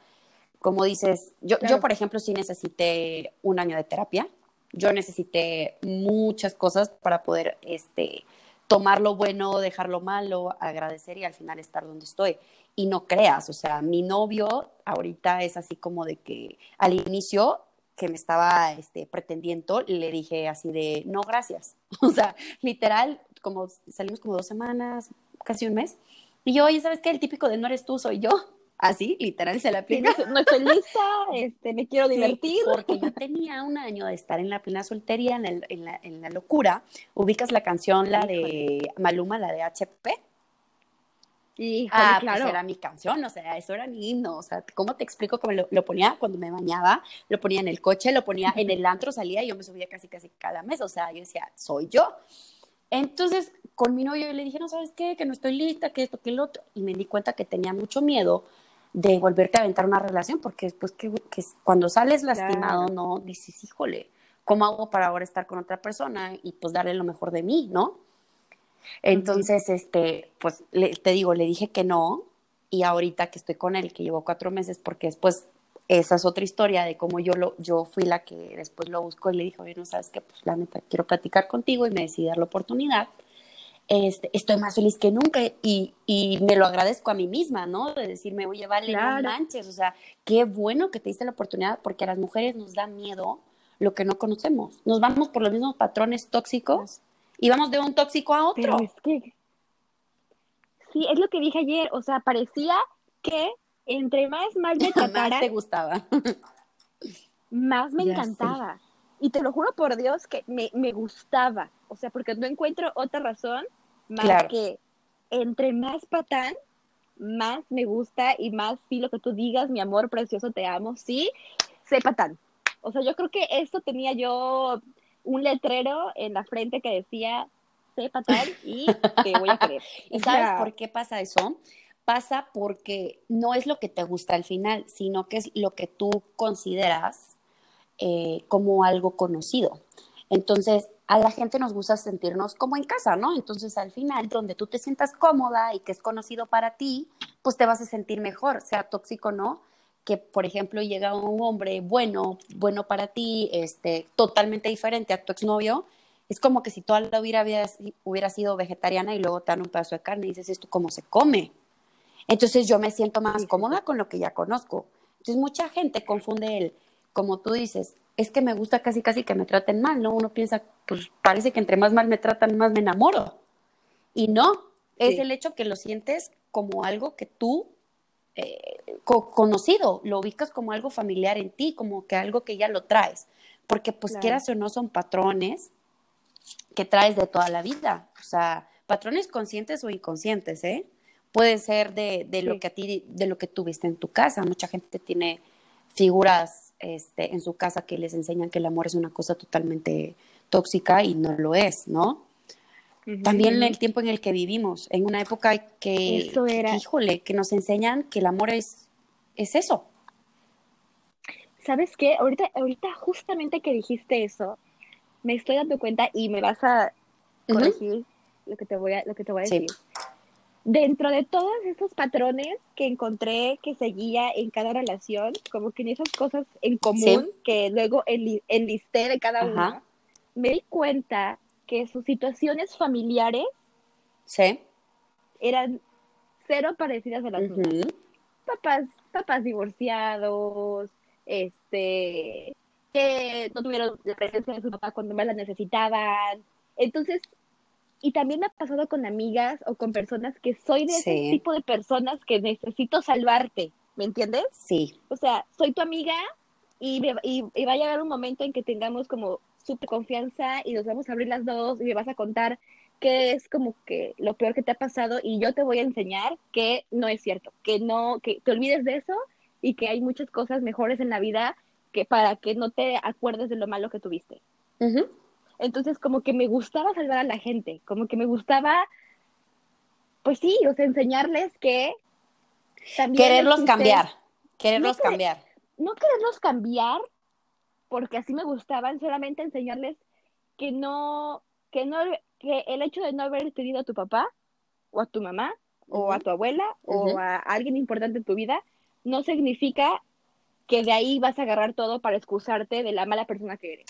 Como dices, yo, Claro. yo por ejemplo, sí necesité un año de terapia. Yo necesité muchas cosas para poder este, tomar lo bueno, dejar lo malo, agradecer y al final estar donde estoy. Y no creas, o sea, mi novio ahorita es así como de que al inicio que me estaba este, pretendiendo, le dije así de, no, gracias. O sea, literal, como salimos como dos semanas, casi un mes. Y yo, oye, ¿sabes qué? El típico de no eres tú, soy yo. Así, literal, se la aplica. no, estoy lista, este, me quiero Sí, divertir. porque yo tenía un año de estar en la plena soltería, en, el- en la, en la locura. Ubicas la canción, la de Maluma, la de HP. Híjole, Ah, claro. pues era mi canción, o sea, eso era mi himno, o sea, ¿cómo te explico que lo, lo ponía cuando me bañaba? Lo ponía en el coche, lo ponía en el antro, salía y yo me subía casi casi cada mes, o sea, yo decía, soy yo. Entonces, con mi novio yo le dije, no, ¿sabes qué? Que no estoy lista, que esto, que el otro, y me di cuenta que tenía mucho miedo de volverte a aventar una relación, porque después que, que cuando sales lastimado, Claro. no, dices, híjole, ¿cómo hago para ahora estar con otra persona y pues darle lo mejor de mí, ¿no? Entonces, este, pues le- te digo, le dije que no y ahorita que estoy con él, que llevo cuatro meses, porque después esa es otra historia de cómo yo lo, yo fui la que después lo buscó y le dije, oye, no sabes qué, pues la neta quiero platicar contigo y me decidí dar la oportunidad. Este, estoy más feliz que nunca y, y me lo agradezco a mí misma, ¿no? De decirme, oye, vale, Claro. no manches, o sea, qué bueno que te diste la oportunidad porque a las mujeres nos da miedo lo que no conocemos. Nos vamos por los mismos patrones tóxicos y vamos de un tóxico a otro. Pero es que, sí, es lo que dije ayer, o sea, parecía que entre más mal me más trataran, te gustaba. más me Ya encantaba. Y te lo juro por Dios que me, me gustaba, o sea, porque no encuentro otra razón más Claro. que entre más patán, más me gusta y más sí lo que tú digas, mi amor precioso, te amo, sí, sé patán. O sea, yo creo que esto tenía yo un letrero en la frente que decía, sé patán y te voy a querer. ¿Y sabes por qué pasa eso? Pasa porque no es lo que te gusta al final, sino que es lo que tú consideras eh, como algo conocido. Entonces, a la gente nos gusta sentirnos como en casa, ¿no? Entonces, al final, donde tú te sientas cómoda y que es conocido para ti, pues te vas a sentir mejor, sea tóxico o no, que por ejemplo llega un hombre bueno, bueno para ti, este, totalmente diferente a tu exnovio, es como que si toda la vida hubiera, sido vegetariana y luego te dan un pedazo de carne y dices, ¿esto cómo se come? Entonces yo me siento más cómoda con lo que ya conozco. Entonces mucha gente confunde el como tú dices, es que me gusta casi casi que me traten mal, ¿no? Uno piensa, pues parece que entre más mal me tratan, más me enamoro. Y no, es el hecho que lo sientes como algo que tú, eh, conocido, lo ubicas como algo familiar en ti, como que algo que ya lo traes. Porque pues quieras o no son patrones que traes de toda la vida. O sea, patrones conscientes o inconscientes, ¿eh? Puede ser de, de lo que a ti, de lo que tuviste en tu casa. Mucha gente tiene figuras este, en su casa que les enseñan que el amor es una cosa totalmente tóxica y no lo es, ¿no? También el tiempo en el que vivimos, en una época que, híjole, que nos enseñan que el amor es, es eso. ¿Sabes qué? Ahorita, ahorita justamente que dijiste eso, me estoy dando cuenta y me vas a corregir lo que te voy a, lo que te voy a decir. Dentro de todos esos patrones que encontré que seguía en cada relación, como que en esas cosas en común que luego enlisté de cada uno, me di cuenta que sus situaciones familiares sí. eran cero parecidas a las uh Papás, papás divorciados, este, que no tuvieron la presencia de su papá cuando más la necesitaban. Entonces, y también me ha pasado con amigas o con personas que soy de ese tipo de personas que necesito salvarte, ¿me entiendes? Sí. O sea, soy tu amiga y, y va a llegar un momento en que tengamos como súper confianza y nos vamos a abrir las dos y me vas a contar qué es como que lo peor que te ha pasado y yo te voy a enseñar que no es cierto, que no, que te olvides de eso y que hay muchas cosas mejores en la vida que para que no te acuerdes de lo malo que tuviste. Entonces como que me gustaba salvar a la gente, como que me gustaba, pues sí, o sea, enseñarles que... También quererlos cambiar, quererlos cambiar. No quererlos cambiar, porque así me gustaban, solamente enseñarles que no, que no, que el hecho de no haber tenido a tu papá, o a tu mamá, o a tu abuela, o a alguien importante en tu vida, no significa que de ahí vas a agarrar todo para excusarte de la mala persona que eres.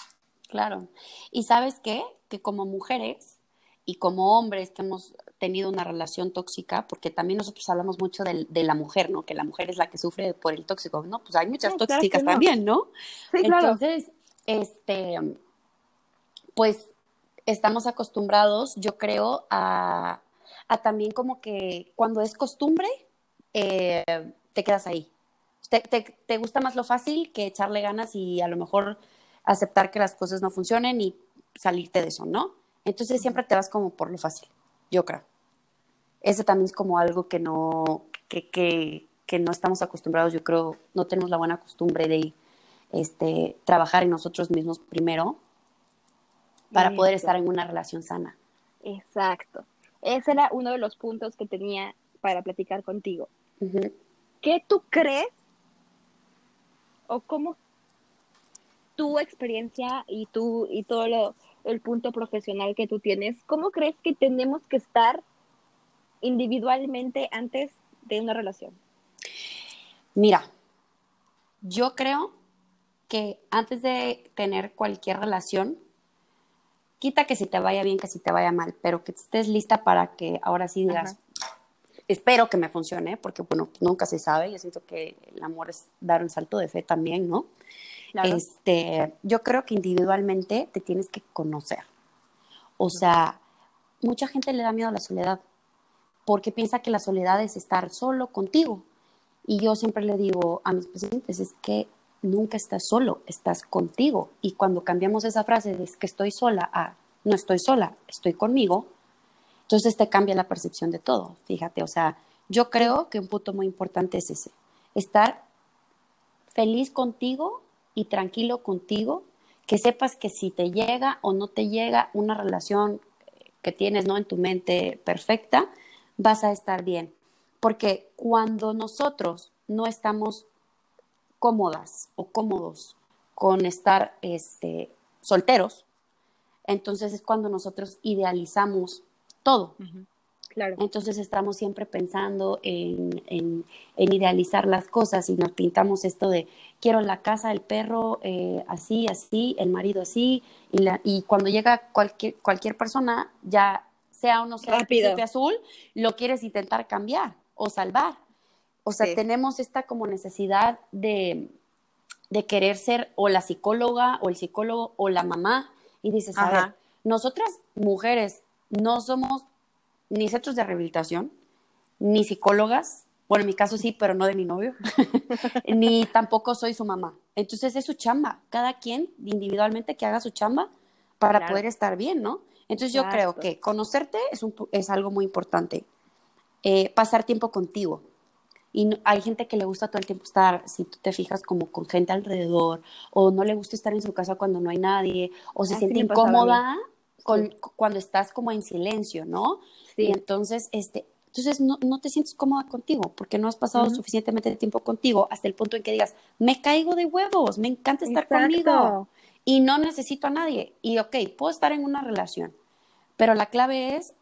Claro. Y sabes qué? Que como mujeres y como hombres que hemos tenido una relación tóxica, porque también nosotros hablamos mucho de, la mujer, ¿no? Que la mujer es la que sufre por el tóxico, ¿no? Pues hay muchas tóxicas también, ¿no? Sí, Entonces, este, pues estamos acostumbrados, yo creo, a, también como que cuando es costumbre, eh, te quedas ahí. Te, te gusta más lo fácil que echarle ganas y a lo mejor aceptar que las cosas no funcionen y salirte de eso, ¿no? Entonces siempre te vas como por lo fácil, yo creo. Ese también es como algo que no, que, que, que no estamos acostumbrados, yo creo, no tenemos la buena costumbre de este, trabajar en nosotros mismos primero para poder estar en una relación sana. Exacto. Ese era uno de los puntos que tenía para platicar contigo. ¿Qué tú crees o cómo tu experiencia y tú y todo lo, el punto profesional que tú tienes, ¿cómo crees que tenemos que estar individualmente antes de una relación? Mira, yo creo que antes de tener cualquier relación, quita que si te vaya bien, que si te vaya mal, pero que estés lista para que ahora sí digas, espero que me funcione, porque bueno, nunca se sabe, yo siento que el amor es dar un salto de fe también, ¿no? Este, yo creo que individualmente te tienes que conocer. O sea, mucha gente le da miedo a la soledad porque piensa que la soledad es estar solo contigo. Y yo siempre le digo a mis pacientes, es que nunca estás solo, estás contigo. Y cuando cambiamos esa frase de es que estoy sola a no estoy sola, estoy conmigo, entonces te cambia la percepción de todo. Fíjate, o sea, yo creo que un punto muy importante es ese, estar feliz contigo y tranquilo contigo, que sepas que si te llega o no te llega una relación que tienes ¿no? en tu mente perfecta, vas a estar bien. Porque cuando nosotros no estamos cómodas o cómodos con estar este, solteros, entonces es cuando nosotros idealizamos todo. Entonces estamos siempre pensando en, en, idealizar las cosas y nos pintamos esto de quiero la casa, el perro eh, así, así, el marido así, y, la, y cuando llega cualquier, cualquier persona, ya sea o no sea de azul, lo quieres intentar cambiar o salvar. O sea, tenemos esta como necesidad de, de querer ser o la psicóloga o el psicólogo o la mamá y dices, a ver, nosotras mujeres no somos ni centros de rehabilitación, ni psicólogas, bueno, en mi caso sí, pero no de mi novio, ni tampoco soy su mamá. Entonces es su chamba, cada quien individualmente que haga su chamba para poder estar bien, ¿no? Entonces yo creo que conocerte es, un, es algo muy importante. Eh, pasar tiempo contigo. Y hay gente que le gusta todo el tiempo estar, si tú te fijas, como con gente alrededor, o no le gusta estar en su casa cuando no hay nadie, o se siente incómoda con, cuando estás como en silencio, ¿no? Sí. Y entonces, este, entonces no, no, te sientes cómoda contigo porque no has pasado suficientemente tiempo contigo hasta el punto en que digas, me caigo de huevos, me encanta estar conmigo y no necesito a nadie. Y ok, puedo estar en una relación, pero la clave es,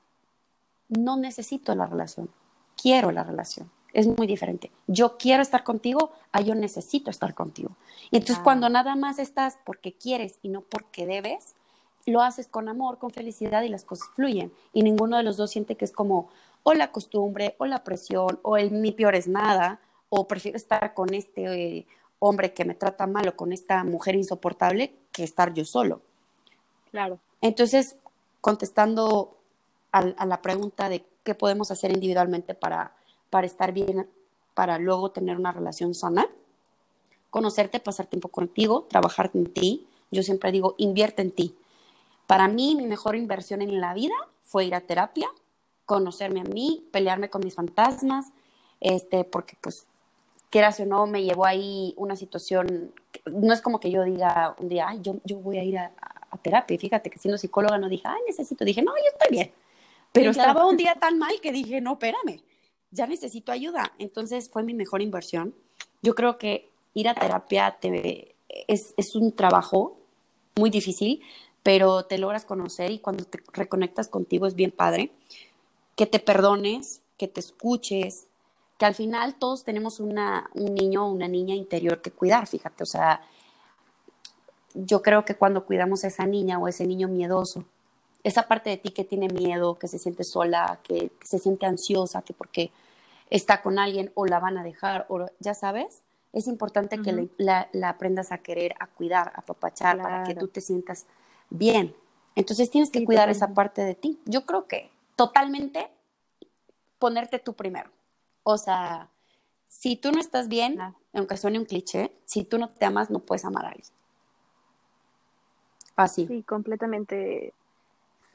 no necesito la relación, quiero la relación. Es muy diferente. Yo quiero estar contigo, a yo necesito estar contigo. Y entonces cuando nada más estás porque quieres y no porque debes, lo haces con amor, con felicidad y las cosas fluyen. Y ninguno de los dos siente que es como, o la costumbre, o la presión, o el mi peor es nada, o prefiero estar con este eh, hombre que me trata mal o con esta mujer insoportable que estar yo solo. Claro. Entonces, contestando a, la pregunta de qué podemos hacer individualmente para, para estar bien, para luego tener una relación sana, conocerte, pasar tiempo contigo, trabajar en ti. Yo siempre digo, invierte en ti. Para mí, mi mejor inversión en la vida fue ir a terapia, conocerme a mí, pelearme con mis fantasmas, este, porque pues quieras o no, me llevó ahí una situación, no es como que yo diga un día, ay, yo, yo voy a ir a, terapia, fíjate que siendo psicóloga no dije, ay, necesito, dije, no, yo estoy bien, pero estaba un día tan mal que dije, no, espérame, ya necesito ayuda, entonces fue mi mejor inversión. Yo creo que ir a terapia te, es, es un trabajo muy difícil, pero te logras conocer y cuando te reconectas contigo es bien padre que te perdones, que te escuches, que al final todos tenemos una, un niño o una niña interior que cuidar, fíjate, o sea, yo creo que cuando cuidamos a esa niña o ese niño miedoso, esa parte de ti que tiene miedo, que se siente sola, que, se siente ansiosa, que porque está con alguien o la van a dejar, o ya sabes, es importante que la, aprendas a querer, a cuidar, a papachar, para que tú te sientas bien. Entonces tienes que cuidar esa parte de ti. Yo creo que totalmente ponerte tú primero. O sea, si tú no estás bien, aunque suene un cliché, si tú no te amas, no puedes amar a alguien. Así. Sí, completamente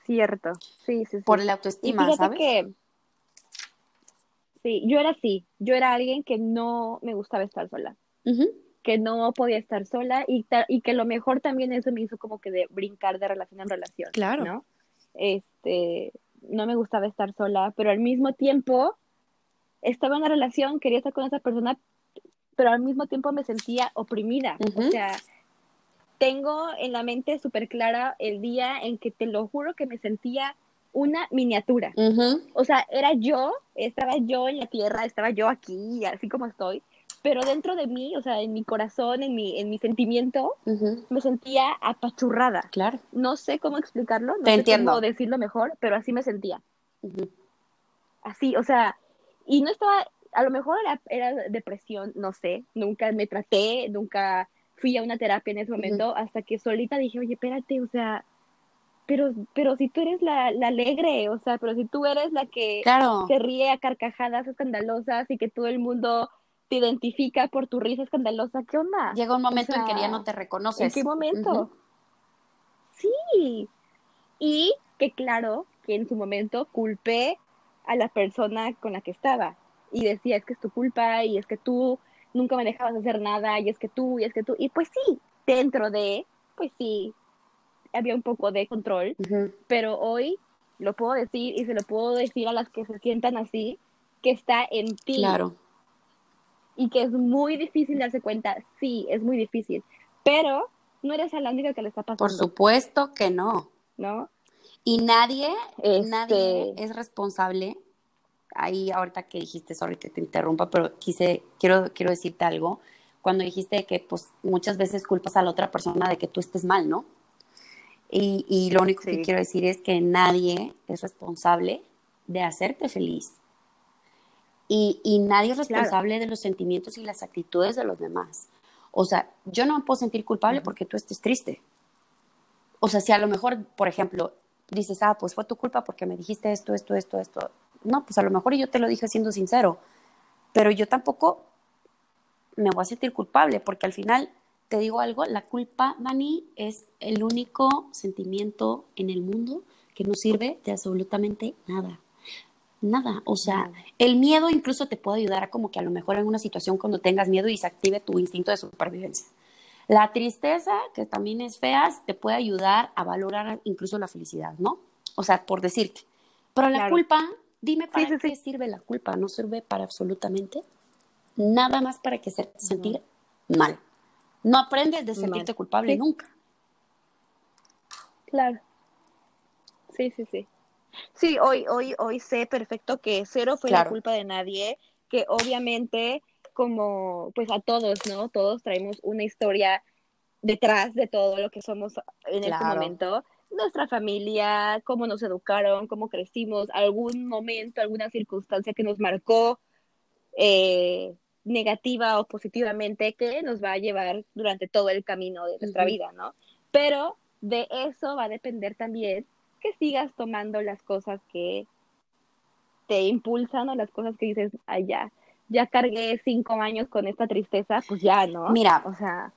cierto. Sí, sí, sí. Por la autoestima, ¿sabes? Que, sí, yo era así. Yo era alguien que no me gustaba estar sola. Que no podía estar sola y, y que lo mejor también eso me hizo como que de brincar de relación en relación. Claro. ¿no? Este, no me gustaba estar sola, pero al mismo tiempo estaba en una relación, quería estar con esa persona, pero al mismo tiempo me sentía oprimida. O sea, tengo en la mente súper clara el día en que te lo juro que me sentía una miniatura. O sea, era yo, estaba yo en la tierra, estaba yo aquí, así como estoy, pero dentro de mí, o sea, en mi corazón, en mi, en mi sentimiento, me sentía apachurrada. Claro. No sé cómo explicarlo, no sé cómo decirlo mejor, pero así me sentía. Así, o sea, y no estaba, a lo mejor era, era, depresión, no sé, nunca me traté, nunca fui a una terapia en ese momento, hasta que solita dije, oye, espérate, o sea, pero, pero si tú eres la, la alegre, o sea, pero si tú eres la que se ríe a carcajadas escandalosas y que todo el mundo te identifica por tu risa escandalosa, ¿qué onda? Llega un momento en que ya no te reconoces. ¿En qué momento? Sí. Y que claro, que en su momento culpé a la persona con la que estaba y decía, es que es tu culpa y es que tú nunca me dejabas hacer nada y es que tú y es que tú. Y pues sí, dentro de, pues sí, había un poco de control, pero hoy lo puedo decir y se lo puedo decir a las que se sientan así, que está en ti. Claro y que es muy difícil darse cuenta, sí, es muy difícil, pero no eres la única que le está pasando. Por supuesto que no. ¿No? Y nadie, nadie este es responsable. Ahí ahorita que dijiste, sorry que te interrumpa, pero quise, quiero, quiero decirte algo. Cuando dijiste que pues muchas veces culpas a la otra persona de que tú estés mal, ¿no? Y, y lo único que quiero decir es que nadie es responsable de hacerte feliz. Y, nadie es responsable de los sentimientos y las actitudes de los demás. O sea, yo no me puedo sentir culpable porque tú estés triste. O sea, si a lo mejor, por ejemplo, dices, ah, pues fue tu culpa porque me dijiste esto, esto, esto, esto. No, pues a lo mejor yo te lo dije siendo sincero, pero yo tampoco me voy a sentir culpable porque al final, te digo algo, la culpa, Dani, es el único sentimiento en el mundo que no sirve de absolutamente nada. Nada, o sea, el miedo incluso te puede ayudar a como que a lo mejor en una situación cuando tengas miedo y se active tu instinto de supervivencia. La tristeza, que también es fea, te puede ayudar a valorar incluso la felicidad, ¿no? O sea, por decirte. Pero la culpa, dime para qué sirve la culpa, no sirve para absolutamente nada más para que se sentir mal. No aprendes de sentirte culpable nunca. Claro. Sí, sí, sí. Sí, hoy, hoy, hoy sé perfecto que cero fue la culpa de nadie, que obviamente como pues a todos, ¿no? Todos traemos una historia detrás de todo lo que somos en este momento. Nuestra familia, cómo nos educaron, cómo crecimos, algún momento, alguna circunstancia que nos marcó eh, negativa o positivamente que nos va a llevar durante todo el camino de nuestra vida, ¿no? Pero de eso va a depender también que sigas tomando las cosas que te impulsan o las cosas que dices, allá, ya cargué cinco años con esta tristeza, pues ya, ¿no? Mira, o sea,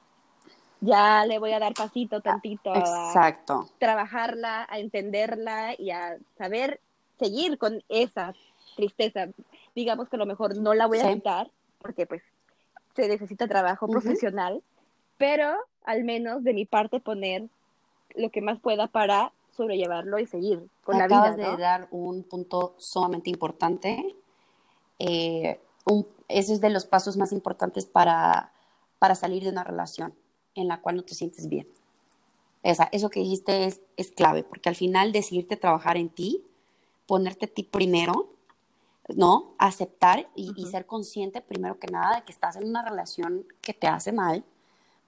ya le voy a dar pasito tantito exacto. a trabajarla, a entenderla y a saber seguir con esa tristeza. Digamos que a lo mejor no la voy a quitar porque pues se necesita trabajo profesional, pero al menos de mi parte poner lo que más pueda para sobrellevarlo y seguir con la vida. Acabas de dar un punto sumamente importante. Eh, ese es de los pasos más importantes para, para salir de una relación en la cual no te sientes bien. Esa, eso que dijiste es, es clave, porque al final decidirte trabajar en ti, ponerte a ti primero, ¿no? Aceptar y, y, ser consciente primero que nada de que estás en una relación que te hace mal,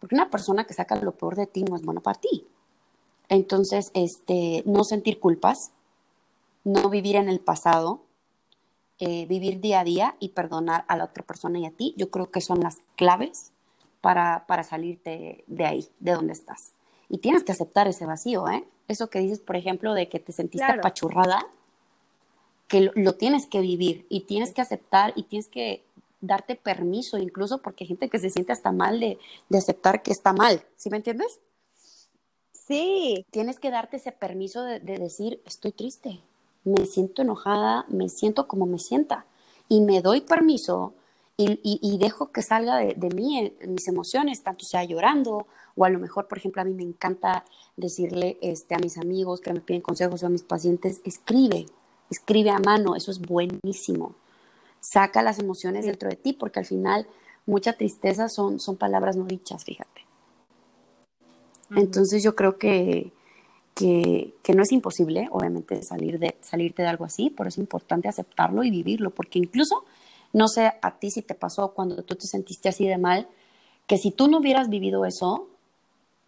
porque una persona que saca lo peor de ti no es buena para ti. Entonces, este, no sentir culpas, no vivir en el pasado, eh, vivir día a día y perdonar a la otra persona y a ti, yo creo que son las claves para, para salirte de ahí, de donde estás. Y tienes que aceptar ese vacío, ¿eh? Eso que dices, por ejemplo, de que te sentiste apachurrada, que lo, tienes que vivir y tienes que aceptar y tienes que darte permiso, incluso porque hay gente que se siente hasta mal de, de aceptar que está mal, ¿sí me entiendes? Sí. Tienes que darte ese permiso de, de decir, estoy triste, me siento enojada, me siento como me sienta y me doy permiso y, y, dejo que salga de, de mí en, mis emociones, tanto sea llorando o a lo mejor, por ejemplo, a mí me encanta decirle este, a mis amigos que me piden consejos o a mis pacientes, escribe, escribe a mano, eso es buenísimo. Saca las emociones dentro de ti porque al final mucha tristeza son, son palabras no dichas, fíjate. Entonces yo creo que, que, no es imposible, obviamente, salir de, salirte de algo así, pero es importante aceptarlo y vivirlo, porque incluso, no sé a ti si te pasó cuando tú te sentiste así de mal, que si tú no hubieras vivido eso,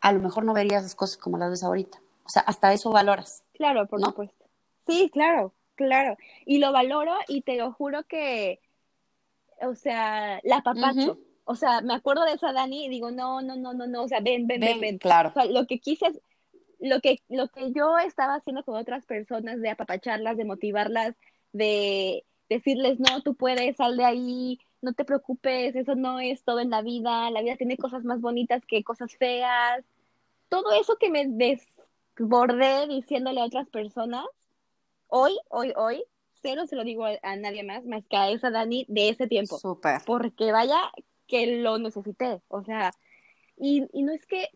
a lo mejor no verías las cosas como las ves ahorita. O sea, hasta eso valoras. Claro, por supuesto. Sí, claro, claro. Y lo valoro y te lo juro que, o sea, la papacho. O sea, me acuerdo de esa Dani y digo, no, no, no, no, no, o sea, ven, ven, ven, ven. Claro. O sea, lo que quise es lo que, lo que yo estaba haciendo con otras personas, de apapacharlas, de motivarlas, de decirles, no, tú puedes, sal de ahí, no te preocupes, eso no es todo en la vida, la vida tiene cosas más bonitas que cosas feas. Todo eso que me desbordé diciéndole a otras personas, hoy, hoy, hoy, cero se lo digo a, nadie más, más que a esa Dani de ese tiempo. Súper. Porque vaya que lo necesité, o sea, y, y no es que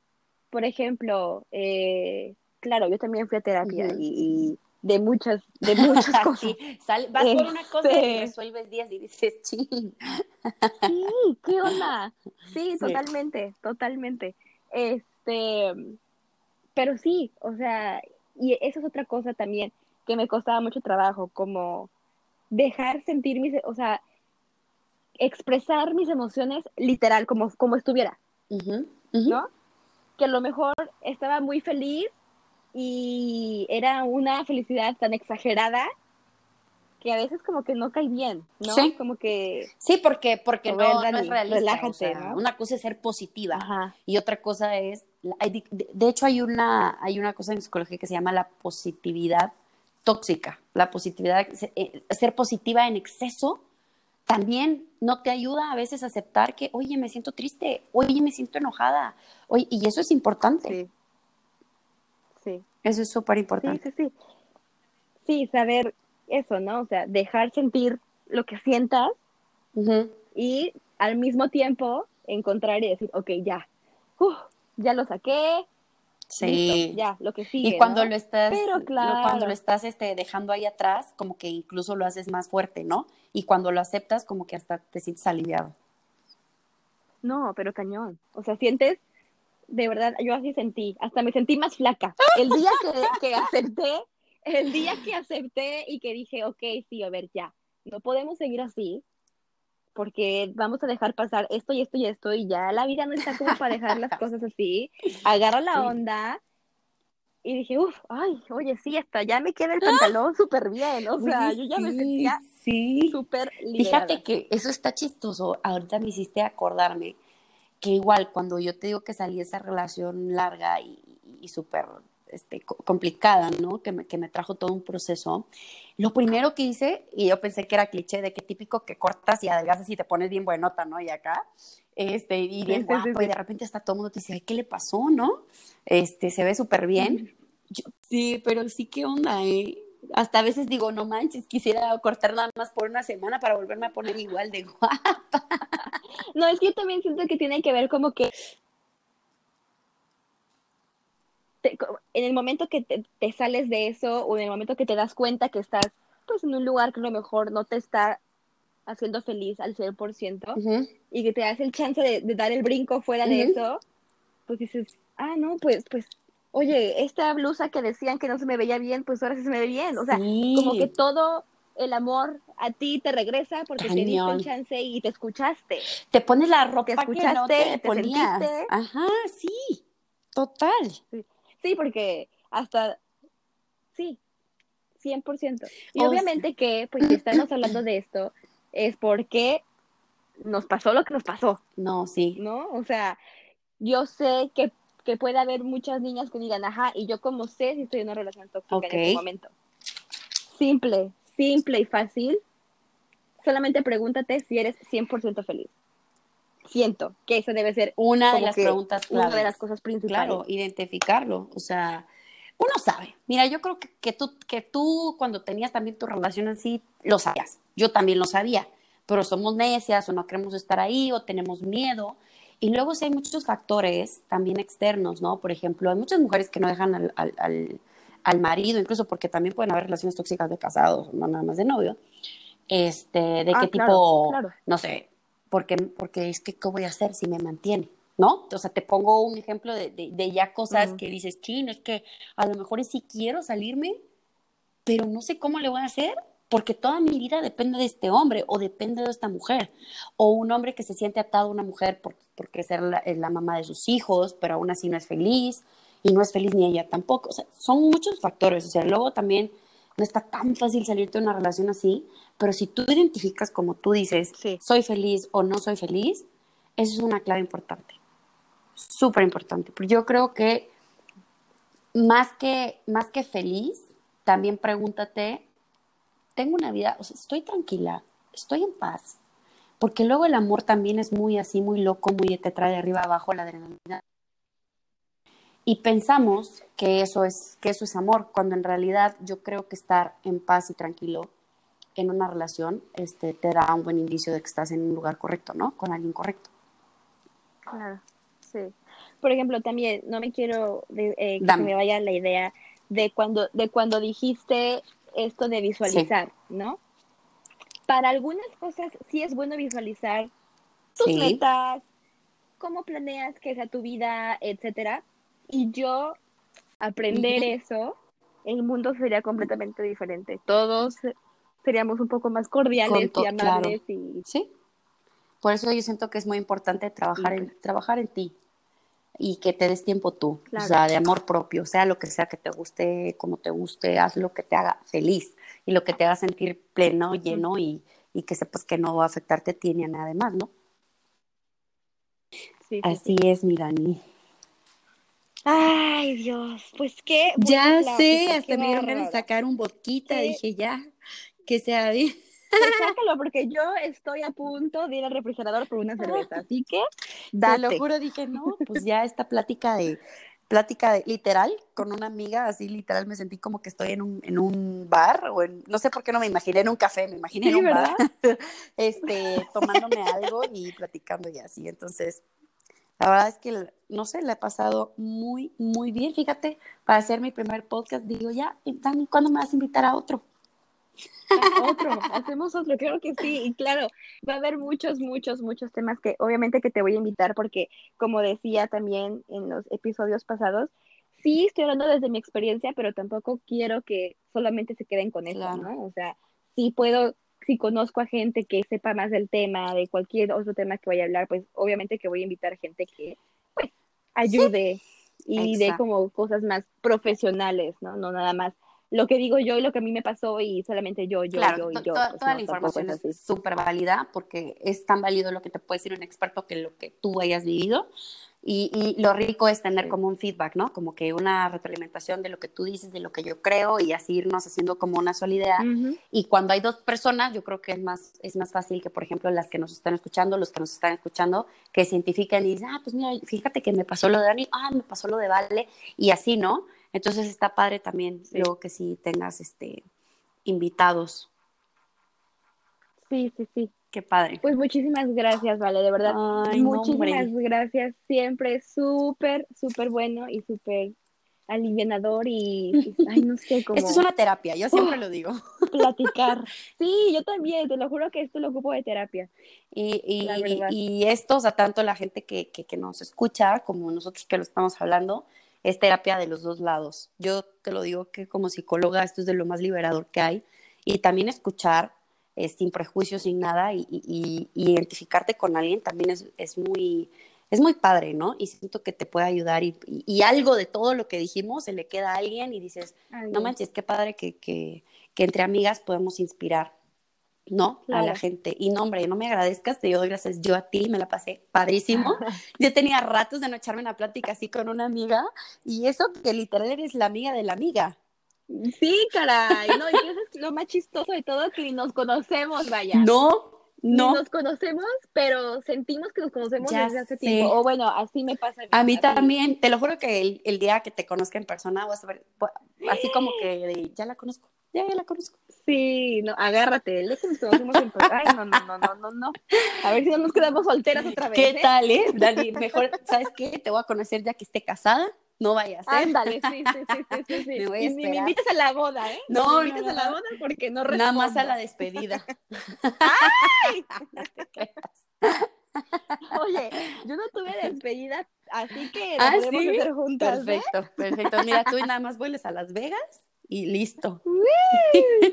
por ejemplo, eh, claro, yo también fui a terapia y, de muchas, de muchas cosas. vas por una cosa y este resuelves días y dices, sí. Sí, ¿qué onda? Sí, totalmente, totalmente. Este, pero sí, o sea, y eso es otra cosa también que me costaba mucho trabajo, como dejar sentir mis, o sea, expresar mis emociones literal, como, como estuviera, ¿no? que a lo mejor estaba muy feliz y era una felicidad tan exagerada que a veces como que no cae bien, ¿no? Sí. Como que... Sí, porque, porque no, ver, no Dani, es realista. relájate, o sea, ¿no? Una cosa es ser positiva Ajá. y otra cosa es, de hecho hay una, hay una cosa en psicología que se llama la positividad tóxica. La positividad, eh, ser positiva en exceso también no te ayuda a veces a aceptar que, oye, me siento triste, oye, me siento enojada, oye, y eso es importante, Sí. Sí. eso es súper importante. sí, sí. Sí, saber eso, ¿no? O sea, dejar sentir lo que sientas y al mismo tiempo encontrar y decir, ok, ya, Uf, ya lo saqué, Sí. listo, ya, lo que sigue, Y cuando ¿no? lo estás, Pero claro. cuando lo estás este, dejando ahí atrás, como que incluso lo haces más fuerte, ¿no? Y cuando lo aceptas, como que hasta te sientes aliviado. No, pero cañón. O sea, sientes, de verdad, yo así sentí, hasta me sentí más flaca. El día que, que acepté, el día que acepté y que dije, ok, sí, a ver, ya, no podemos seguir así, porque vamos a dejar pasar esto y esto y esto, y ya la vida no está como para dejar las cosas así. Agarro la Sí. onda y dije, uff, ay, oye, sí, hasta ya me queda el pantalón súper bien. O sea, yo ya me sentía sí. súper liberada. Fíjate que eso está chistoso. Ahorita me hiciste acordarme que igual cuando yo te digo que salí de esa relación larga y, y súper este, co- complicada, ¿no? Que me, que me trajo todo un proceso. Lo primero que hice, y yo pensé que era cliché de que típico que cortas y adelgazas y te pones bien buenota, ¿no? Y acá, este, y bien Sí, guapo, sí. y de repente hasta todo el mundo te dice, ay, ¿qué le pasó, no? Este, se ve súper bien. Yo- sí, pero sí, ¿qué onda, eh? Hasta a veces digo, no manches, quisiera cortar nada más por una semana para volverme a poner igual de guapa. No, es que yo también siento que tiene que ver como que en el momento que te, te sales de eso o en el momento que te das cuenta que estás pues en un lugar que a lo mejor no te está haciendo feliz al 100% Ujú. y que te das el chance de, de dar el brinco fuera de eso, pues dices, ah, no, pues, pues, oye, esta blusa que decían que no se me veía bien, pues ahora sí se me ve bien. O sea, Sí. como que todo el amor a ti te regresa porque te diste el chance y te escuchaste. Te pones la ropa que no escuchaste te, te ponías. sentiste. Ajá, sí, total. Sí, porque hasta, sí, 100%. Y obviamente que, pues si estamos hablando de esto, es porque nos pasó lo que nos pasó, No, sí. ¿no? O sea, yo sé que, que puede haber muchas niñas que digan, ajá, y yo como sé si estoy en una relación tóxica en este momento. Simple, simple y fácil. Solamente pregúntate si eres 100% feliz. Siento que eso debe ser Una de las preguntas una de las cosas principales. Claro, identificarlo. O sea, uno sabe. Mira, yo creo que, que tú, que tú cuando tenías también tu relación así, lo sabías. Yo también lo sabía. Pero somos necias o no queremos estar ahí o tenemos miedo. Y luego sí hay muchos factores también externos, ¿no? Por ejemplo, hay muchas mujeres que no dejan al, al, al, al marido, incluso porque también pueden haber relaciones tóxicas de casados, no nada más de novio. Este, de Ah, qué claro, tipo, claro. no sé, porque, porque es que, ¿qué voy a hacer si me mantiene? ¿No? O sea, te pongo un ejemplo de, de, de ya cosas Ujú. que dices, chino, es que a lo mejor sí quiero salirme, pero no sé cómo le voy a hacer, porque toda mi vida depende de este hombre o depende de esta mujer. O un hombre que se siente atado a una mujer por, porque ser la, es la mamá de sus hijos, pero aún así no es feliz y no es feliz ni ella tampoco. O sea, son muchos factores. O sea, luego también no está tan fácil salirte de una relación así, pero si tú identificas como tú dices, Sí. soy feliz o no soy feliz, eso es una clave importante. Súper importante. Porque yo creo que más que, más que feliz, también pregúntate, tengo una vida, o sea, estoy tranquila, estoy en paz. Porque luego el amor también es muy así, muy loco, muy te trae de arriba abajo la adrenalina. Y pensamos que eso es, que eso es amor, cuando en realidad yo creo que estar en paz y tranquilo en una relación este, te da un buen indicio de que estás en un lugar correcto, ¿no? Con alguien correcto. Claro, sí. Por ejemplo, también no me quiero eh, que Dame. me vaya la idea de cuando, de cuando dijiste esto de visualizar, ¿no? Para algunas cosas sí es bueno visualizar tus Sí. metas, cómo planeas que sea tu vida, etcétera. Y yo aprender eso, el mundo sería completamente diferente. Todos seríamos un poco más cordiales y amables y Sí. Por eso yo siento que es muy importante trabajar, en, trabajar en ti. Y que te des tiempo tú, Claro. o sea, de amor propio, sea lo que sea que te guste, como te guste, haz lo que te haga feliz y lo que te haga sentir pleno, lleno y, y que sepas que no va a afectarte a ti ni a nada más, ¿no? Sí, sí, Así sí. es, mi Dani. Ay, Dios, pues qué. Ya sé, plática, hasta qué me dieron ganas de sacar un vodquita, Qué- dije ya, que sea bien. Pues sácalo, porque yo estoy a punto de ir al refrigerador por una cerveza, así que Te lo date. juro, dije, no, pues ya esta plática de, plática de, literal, con una amiga, así literal me sentí como que estoy en un, en un bar, o en, no sé por qué no me imaginé en un café, me imaginé en un ¿verdad? bar, este, tomándome algo y platicando y así, entonces, la verdad es que, no sé, la he pasado muy, muy bien, fíjate, para hacer mi primer podcast, digo, ya, ¿cuándo me vas a invitar a otro? Otro, hacemos otro, claro que sí, y claro, va a haber muchos, muchos, muchos temas que obviamente que te voy a invitar porque, como decía también en los episodios pasados, sí estoy hablando desde mi experiencia, pero tampoco quiero que solamente se queden con eso, Claro. ¿no? O sea, sí puedo, si conozco a gente que sepa más del tema, de cualquier otro tema que vaya a hablar, pues obviamente que voy a invitar gente que, pues, ayude y de Exacto. como cosas más profesionales, ¿no? No nada más lo que digo yo y lo que a mí me pasó y solamente yo, yo, claro, yo y yo. toda, pues toda no, la información es súper válida porque es tan válido lo que te puede decir un experto que lo que tú hayas vivido. Y, y lo rico es tener como un feedback, ¿no? Como que una retroalimentación de lo que tú dices, de lo que yo creo y así irnos haciendo como una sola idea. Ujú. Y cuando hay dos personas, yo creo que es más, es más fácil que, por ejemplo, las que nos están escuchando, los que nos están escuchando, que se identifiquen y dicen, ah, pues mira, fíjate que me pasó lo de Dani, ah, me pasó lo de Vale, y así, ¿no? Entonces está padre también, Sí. luego que sí tengas este invitados. Sí, sí, sí. Qué padre. Pues muchísimas gracias, Vale, de verdad. Ay, muchísimas gracias. Siempre súper, súper bueno y súper alivianador y, y, ay, no sé cómo Esto es una terapia, yo siempre lo digo. platicar. Sí, yo también, te lo juro que esto lo ocupo de terapia. Y, y, y esto, o sea, tanto la gente que, que, que nos escucha como nosotros que lo estamos hablando, es terapia de los dos lados. Yo te lo digo que como psicóloga esto es de lo más liberador que hay. Y también escuchar eh, sin prejuicios, sin nada, y, y- y identificarte con alguien también es, es muy... Es muy padre, ¿no? Y siento que te puede ayudar y, y- algo de todo lo que dijimos se le queda a alguien y dices, Ay, no manches, qué padre que, que, que entre amigas podemos inspirar, ¿no? A la gente. Y no, hombre, no me agradezcas, te doy gracias yo a ti, me la pasé padrísimo. Yo tenía ratos de no echarme una plática así con una amiga y eso que literal eres la amiga de la amiga. Sí, caray. No, y eso es lo más chistoso de todo, que ni nos conocemos, vaya. No, Ni no. nos conocemos, pero sentimos que nos conocemos Ya desde hace sé. tiempo. O bueno, así me pasa. A mí también, te lo juro que el, el día que te conozca en persona vas a ver, así como que ya la conozco, ya, ya la conozco. Sí, no, agárrate, el día que nos conocemos en. Ay, no, no, no, no, no, no. A ver si no nos quedamos solteras otra vez. ¿Qué ¿eh? tal, eh? Dani, mejor, ¿sabes qué? Te voy a conocer ya que esté casada, no vaya a ser. Ándale, sí, sí, sí, sí, sí, sí. Me voy a Y ni me invites a la boda, ¿eh? No, me invites no, a la boda porque no respondo. Nada más a la despedida. ¡Ay! No te creas. Oye, yo no tuve despedida, así que Ah, la podemos ¿sí? hacer juntas, ¿eh? Perfecto, perfecto. Mira, tú nada más vueles a Las Vegas y listo.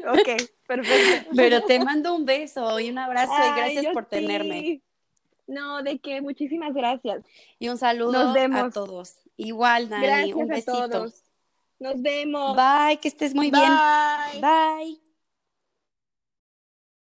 Ok, perfecto. Pero te mando un beso y un abrazo y gracias por tenerme. No, de qué, muchísimas gracias. Y un saludo a todos. Igual, Dani, Gracias un a besito. todos. Nos vemos. Bye, que estés muy bien. Bye. Bye.